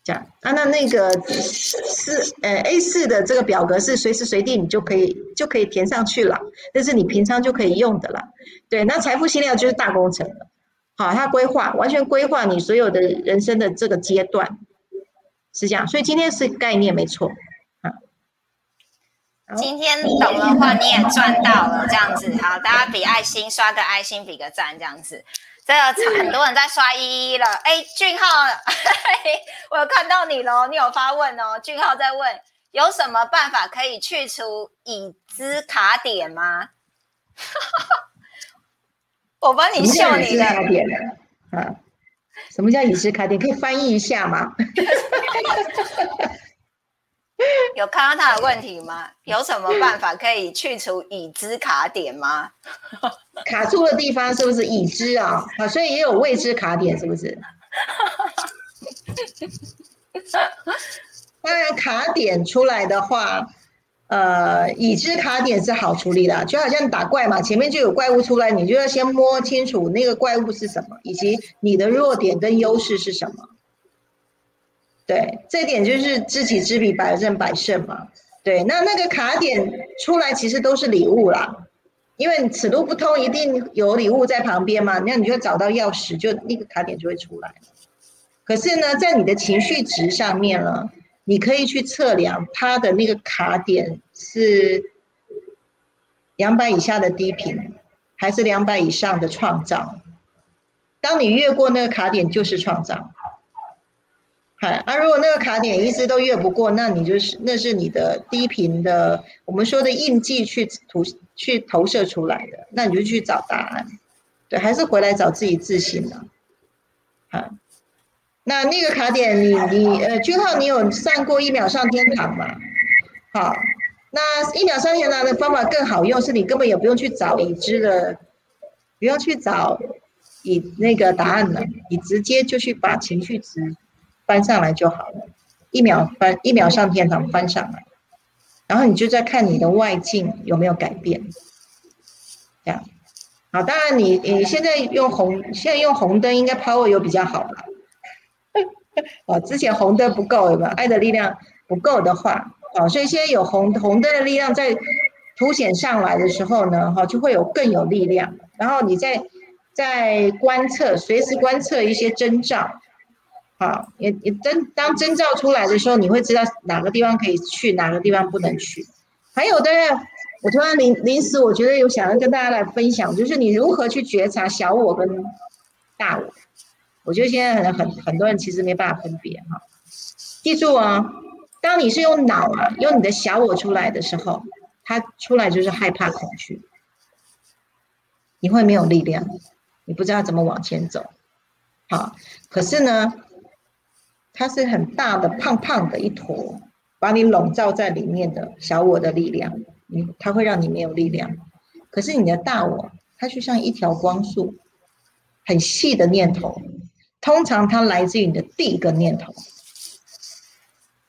这样啊，那那个四呃 A 四的这个表格是随时随地你就可以就可以填上去了，这是你平常就可以用的了。对，那财富心料就是大工程了。好，它规划完全规划你所有的人生的这个阶段，是这样。所以今天是概念没错啊。今天懂的话你也赚到了，这样子好，大家比爱心刷个爱心，比个赞，这样子。这个很多人在刷一一了，哎，俊浩，[laughs] 我有看到你喽，你有发问哦。俊浩在问，有什么办法可以去除已知卡点吗？[laughs] 我帮你秀你的卡点啊？什么叫已知卡点？可以翻译一下吗？[laughs] 有看到他的问题吗？有什么办法可以去除已知卡点吗？[laughs] 卡住的地方是不是已知啊？啊，所以也有未知卡点，是不是？当然，卡点出来的话，呃，已知卡点是好处理的，就好像打怪嘛，前面就有怪物出来，你就要先摸清楚那个怪物是什么，以及你的弱点跟优势是什么。对，这点就是知己知彼，百战百胜嘛。对，那那个卡点出来其实都是礼物啦，因为此路不通，一定有礼物在旁边嘛。那你就找到钥匙，就那个卡点就会出来。可是呢，在你的情绪值上面呢，你可以去测量它的那个卡点是两百以下的低频，还是两百以上的创造。当你越过那个卡点，就是创造。啊，如果那个卡点一直都越不过，那你就是那是你的低频的，我们说的印记去投去投射出来的，那你就去找答案，对，还是回来找自己自信的。啊，那那个卡点，你你呃，君浩，你有上过一秒上天堂吗？好，那一秒上天堂的方法更好用，是你根本也不用去找已知的，不要去找你那个答案了，你直接就去把情绪值。翻上来就好了，一秒翻一秒上天堂翻上来，然后你就在看你的外境有没有改变，这样，好，当然你你现在用红，现在用红灯应该 power 有比较好吧？[laughs] 哦，之前红灯不够，有没有？爱的力量不够的话，哦，所以现在有红红灯的力量在凸显上来的时候呢，哈，就会有更有力量，然后你在在观测，随时观测一些征兆。好，也也真当征兆出来的时候，你会知道哪个地方可以去，哪个地方不能去。还有的，我突然临临时，我觉得有想要跟大家来分享，就是你如何去觉察小我跟大我。我觉得现在很很很多人其实没办法分别哈。记住啊，当你是用脑啊，用你的小我出来的时候，它出来就是害怕、恐惧，你会没有力量，你不知道怎么往前走。好，可是呢？它是很大的、胖胖的一坨，把你笼罩在里面的小我的力量，你它会让你没有力量。可是你的大我，它就像一条光束，很细的念头，通常它来自于你的第一个念头。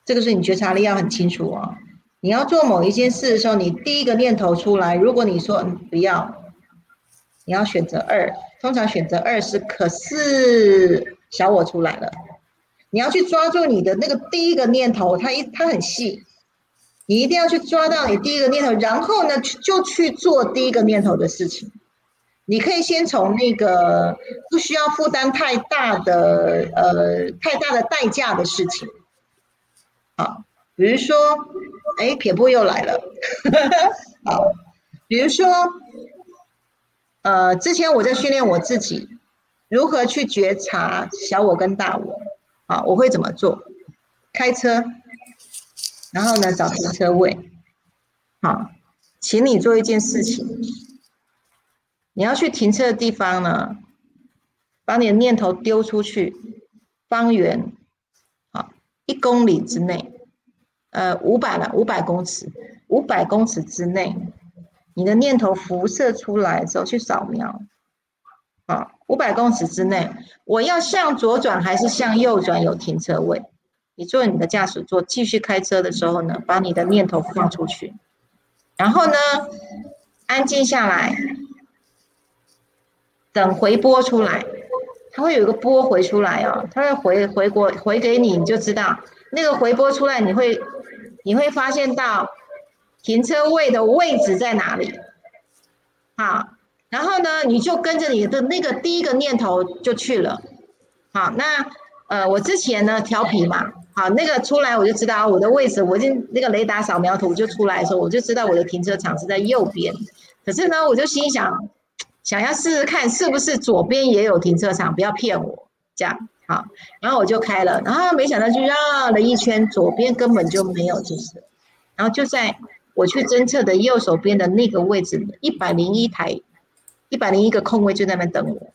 这个是你觉察力要很清楚哦。你要做某一件事的时候，你第一个念头出来，如果你说不要，你要选择二，通常选择二是可是小我出来了。你要去抓住你的那个第一个念头，它一它很细，你一定要去抓到你第一个念头，然后呢就去做第一个念头的事情。你可以先从那个不需要负担太大的呃太大的代价的事情，好，比如说，哎，撇步又来了，[laughs] 好，比如说，呃，之前我在训练我自己如何去觉察小我跟大我，啊，我会怎么做？开车，然后呢，找停车位，好，请你做一件事情，你要去停车的地方呢，把你的念头丢出去，方圆。啊一公里之内，呃，五百了，五百公尺，五百公尺之内，你的念头辐射出来之后去扫描，啊，五百公尺之内，我要向左转还是向右转？有停车位，你坐你的驾驶座继续开车的时候呢，把你的念头放出去，然后呢，安静下来，等回波出来。它会有一个波回出来哦，它会回回过回给你，你就知道那个回波出来，你会你会发现到停车位的位置在哪里，好，然后呢，你就跟着你的那个第一个念头就去了，好，那呃，我之前呢调皮嘛，好，那个出来我就知道我的位置，我已经那个雷达扫描图就出来的时候，我就知道我的停车场是在右边，可是呢，我就心想。想要试试看是不是左边也有停车场，不要骗我，这样好。然后我就开了，然后没想到就绕了一圈，左边根本就没有，就是。然后就在我去侦测的右手边的那个位置，一百零一台，一百零一个空位就在那边等我。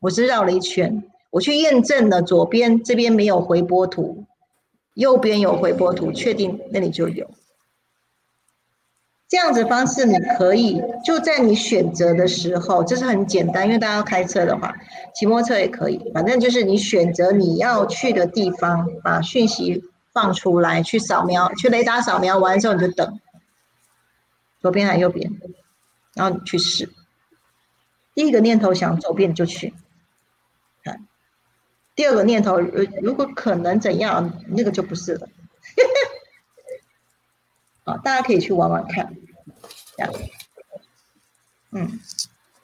我是绕了一圈，我去验证了左边这边没有回波图，右边有回波图，确定那里就有。这样子方式，你可以就在你选择的时候，这是很简单，因为大家要开车的话，骑摩托车也可以，反正就是你选择你要去的地方，把讯息放出来，去扫描，去雷达扫描完之后，你就等，左边还是右边，然后你去试。第一个念头想走遍就去，看；第二个念头，呃如果可能怎样，那个就不是了。[laughs] 啊，大家可以去玩玩看，这样，嗯，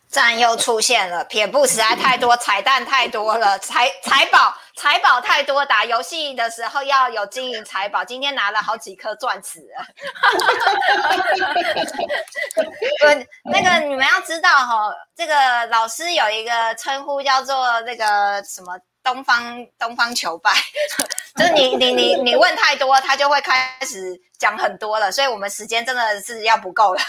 赞又出现了，撇步实在太多，彩蛋太多了，财财宝财宝太多，打游戏的时候要有金银财宝，今天拿了好几颗钻石，不，那个你们要知道哈，这个老师有一个称呼叫做那个什么。东方东方求败，[laughs] 就是你你你你问太多，他就会开始讲很多了，所以我们时间真的是要不够了，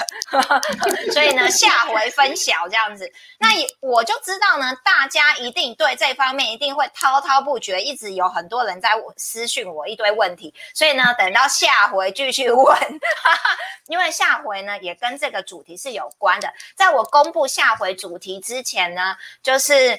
[laughs] 所以呢下回分晓这样子。那也我就知道呢，大家一定对这方面一定会滔滔不绝，一直有很多人在私讯我一堆问题，所以呢等到下回继续问，[laughs] 因为下回呢也跟这个主题是有关的。在我公布下回主题之前呢，就是。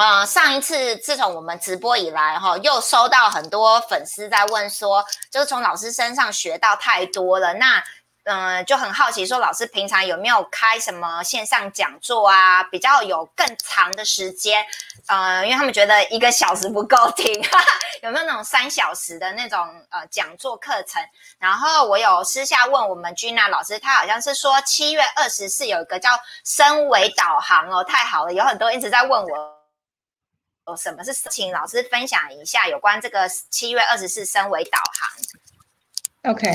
呃，上一次自从我们直播以来，哈，又收到很多粉丝在问说，就是从老师身上学到太多了，那嗯，就很好奇说，老师平常有没有开什么线上讲座啊？比较有更长的时间，呃，因为他们觉得一个小时不够听，哈 [laughs] 哈有没有那种三小时的那种呃讲座课程？然后我有私下问我们君娜老师，他好像是说七月二十四有一个叫升维导航哦，太好了，有很多一直在问我。哦什么是请老师分享一下有关这个七月二十四升维导航？OK，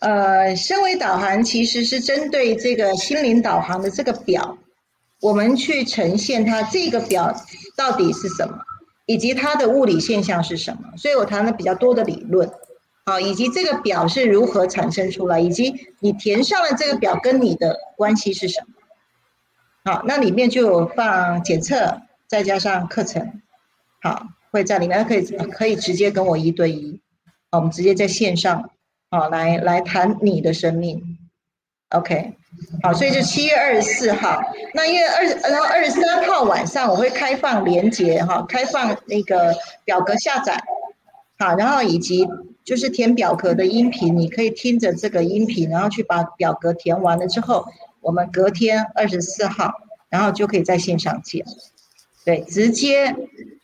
呃，升维导航其实是针对这个心灵导航的这个表，我们去呈现它这个表到底是什么，以及它的物理现象是什么。所以我谈了比较多的理论，好，以及这个表是如何产生出来，以及你填上了这个表跟你的关系是什么。好，那里面就有放检测。再加上课程，好，会在里面可以可以直接跟我一对一，我们直接在线上，好，来来谈你的生命，OK，好，所以就七月二十四号，那因为二然后二十三号晚上我会开放连接哈，开放那个表格下载，好，然后以及就是填表格的音频，你可以听着这个音频，然后去把表格填完了之后，我们隔天二十四号，然后就可以在线上见。对，直接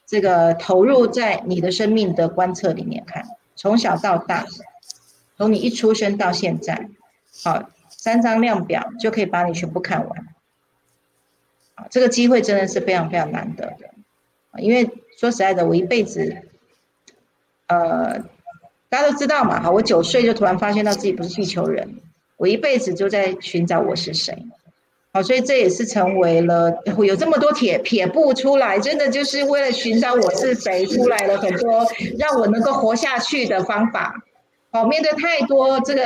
这个投入在你的生命的观测里面看，从小到大，从你一出生到现在，好，三张量表就可以把你全部看完。啊，这个机会真的是非常非常难得的，因为说实在的，我一辈子，呃，大家都知道嘛，哈，我九岁就突然发现到自己不是地球人，我一辈子就在寻找我是谁，好，所以这也是成为了有这么多铁撇步出来，真的就是为了寻找我是谁，出来了很多让我能够活下去的方法。好，面对太多这个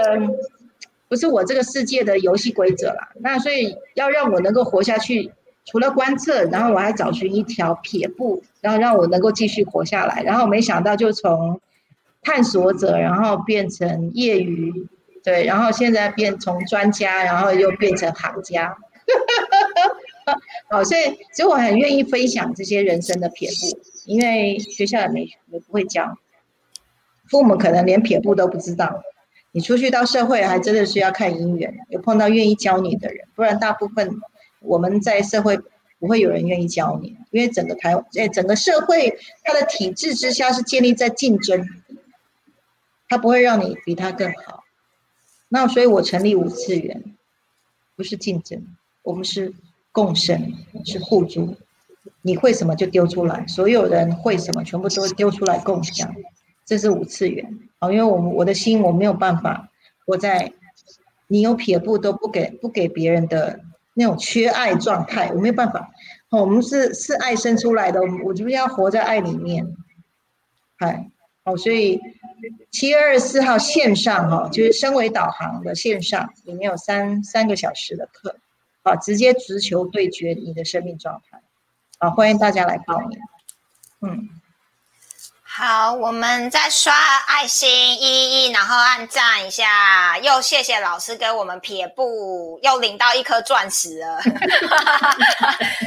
不是我这个世界的游戏规则了，那所以要让我能够活下去。除了观测，然后我还找寻一条撇步，然后让我能够继续活下来。然后没想到就从探索者，然后变成业余，对，然后现在变从专家，然后又变成行家。[laughs] 好，所以所以我很愿意分享这些人生的撇步，因为学校也没也不会教，父母可能连撇步都不知道。你出去到社会，还真的是要看姻缘，有碰到愿意教你的人，不然大部分。我们在社会不会有人愿意教你，因为整个台在整个社会它的体制之下是建立在竞争，它不会让你比他更好。那所以我成立五次元，不是竞争，我们是共生，是互助。你会什么就丢出来，所有人会什么全部都丢出来共享，这是五次元。好，因为我们我的心我没有办法，我在你有撇步都不给不给别人的。那种缺爱状态，我没有办法。我们是是爱生出来的，我就是要活在爱里面。嗨，好，所以七月二十四号线上哈，就是身为导航的线上，里面有三三个小时的课，啊，直接直球对决你的生命状态，啊，欢迎大家来报名。嗯。好，我们再刷爱心一一，然后按赞一下，又谢谢老师给我们撇步，又领到一颗钻石了。[laughs]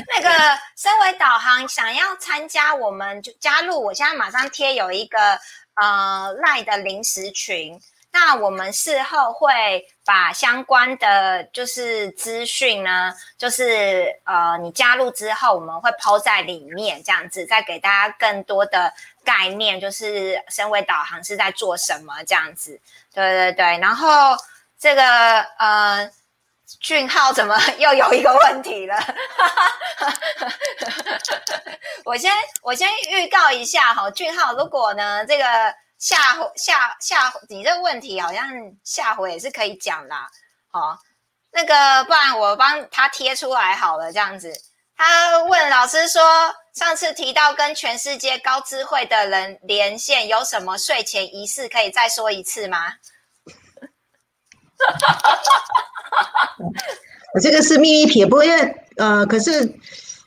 那个身为导航，想要参加，我们就加入。我现在马上贴有一个呃赖的临时群。那我们事后会把相关的就是资讯呢，就是呃，你加入之后，我们会抛在里面，这样子再给大家更多的概念，就是身为导航是在做什么这样子。对对对，然后这个呃，俊浩怎么又有一个问题了？[laughs] 我先我先预告一下哈，俊浩，如果呢这个。下下下，你这个问题好像下回也是可以讲啦。好，那个不然我帮他贴出来好了，这样子。他问老师说，上次提到跟全世界高智慧的人连线，有什么睡前仪式可以再说一次吗？[laughs] 我这个是秘密撇步，因为呃，可是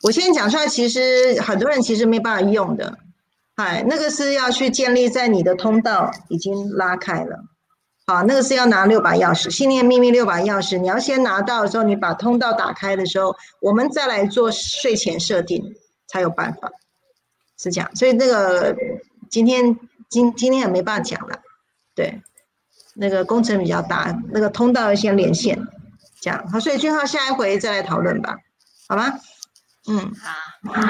我现在讲出来，其实很多人其实没办法用的。哎，那个是要去建立在你的通道已经拉开了，好，那个是要拿六把钥匙，信念秘密六把钥匙，你要先拿到的时候，你把通道打开的时候，我们再来做睡前设定才有办法，是这样。所以那个今天今今天也没办法讲了，对，那个工程比较大，那个通道要先连线，这样好。所以俊浩下一回再来讨论吧，好吗？嗯，好。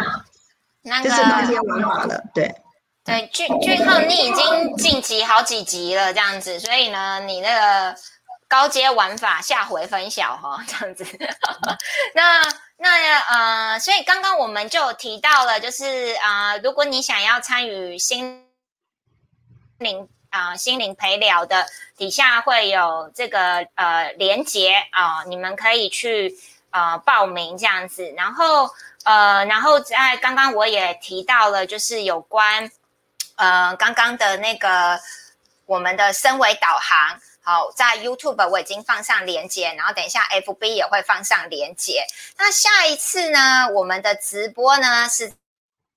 这是高阶玩法了，对对，俊俊浩，你已经晋级好几级了，这样子，所以呢，你那个高阶玩法下回分晓哈，这样子。[laughs] 那那呃，所以刚刚我们就提到了，就是啊，如果你想要参与心灵啊心灵陪聊的，底下会有这个呃连接啊，你们可以去呃报名这样子，然后。呃，然后在刚刚我也提到了，就是有关呃刚刚的那个我们的身维导航，好，在 YouTube 我已经放上连接，然后等一下 FB 也会放上连接。那下一次呢，我们的直播呢是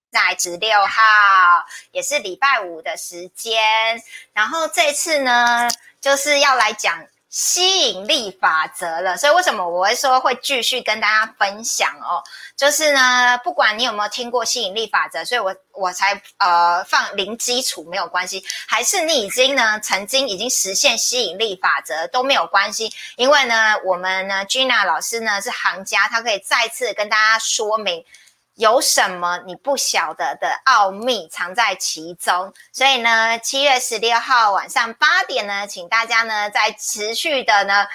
在十六号，也是礼拜五的时间。然后这次呢，就是要来讲。吸引力法则了，所以为什么我会说会继续跟大家分享哦？就是呢，不管你有没有听过吸引力法则，所以我我才呃放零基础没有关系，还是你已经呢曾经已经实现吸引力法则都没有关系，因为呢我们呢 Gina 老师呢是行家，他可以再次跟大家说明。有什么你不晓得的奥秘藏在其中？所以呢，七月十六号晚上八点呢，请大家呢再持续的呢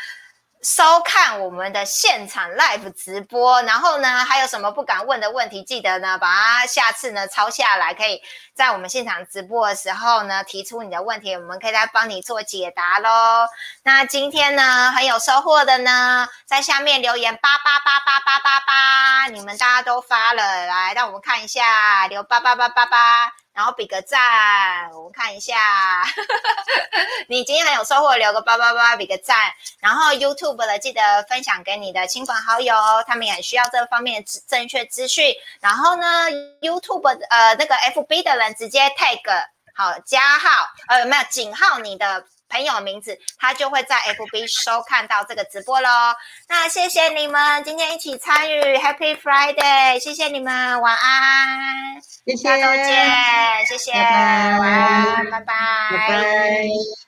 收看我们的现场 live 直播，然后呢，还有什么不敢问的问题，记得呢把它下次呢抄下来，可以在我们现场直播的时候呢提出你的问题，我们可以来帮你做解答喽。那今天呢很有收获的呢，在下面留言八八八八八八八，你们大家都发了，来让我们看一下，留八八八八八。然后比个赞，我们看一下，[laughs] 你今天很有收获，留个八八八，比个赞。然后 YouTube 的记得分享给你的亲朋好友，他们也需要这方面的正确资讯。然后呢，YouTube 呃那个 FB 的人直接 tag 好加号，呃没有井号你的。朋友名字，他就会在 FB 收看到这个直播喽。那谢谢你们今天一起参与，Happy Friday！谢谢你们，晚安，谢谢，下周见，谢谢，晚安，拜拜，拜拜。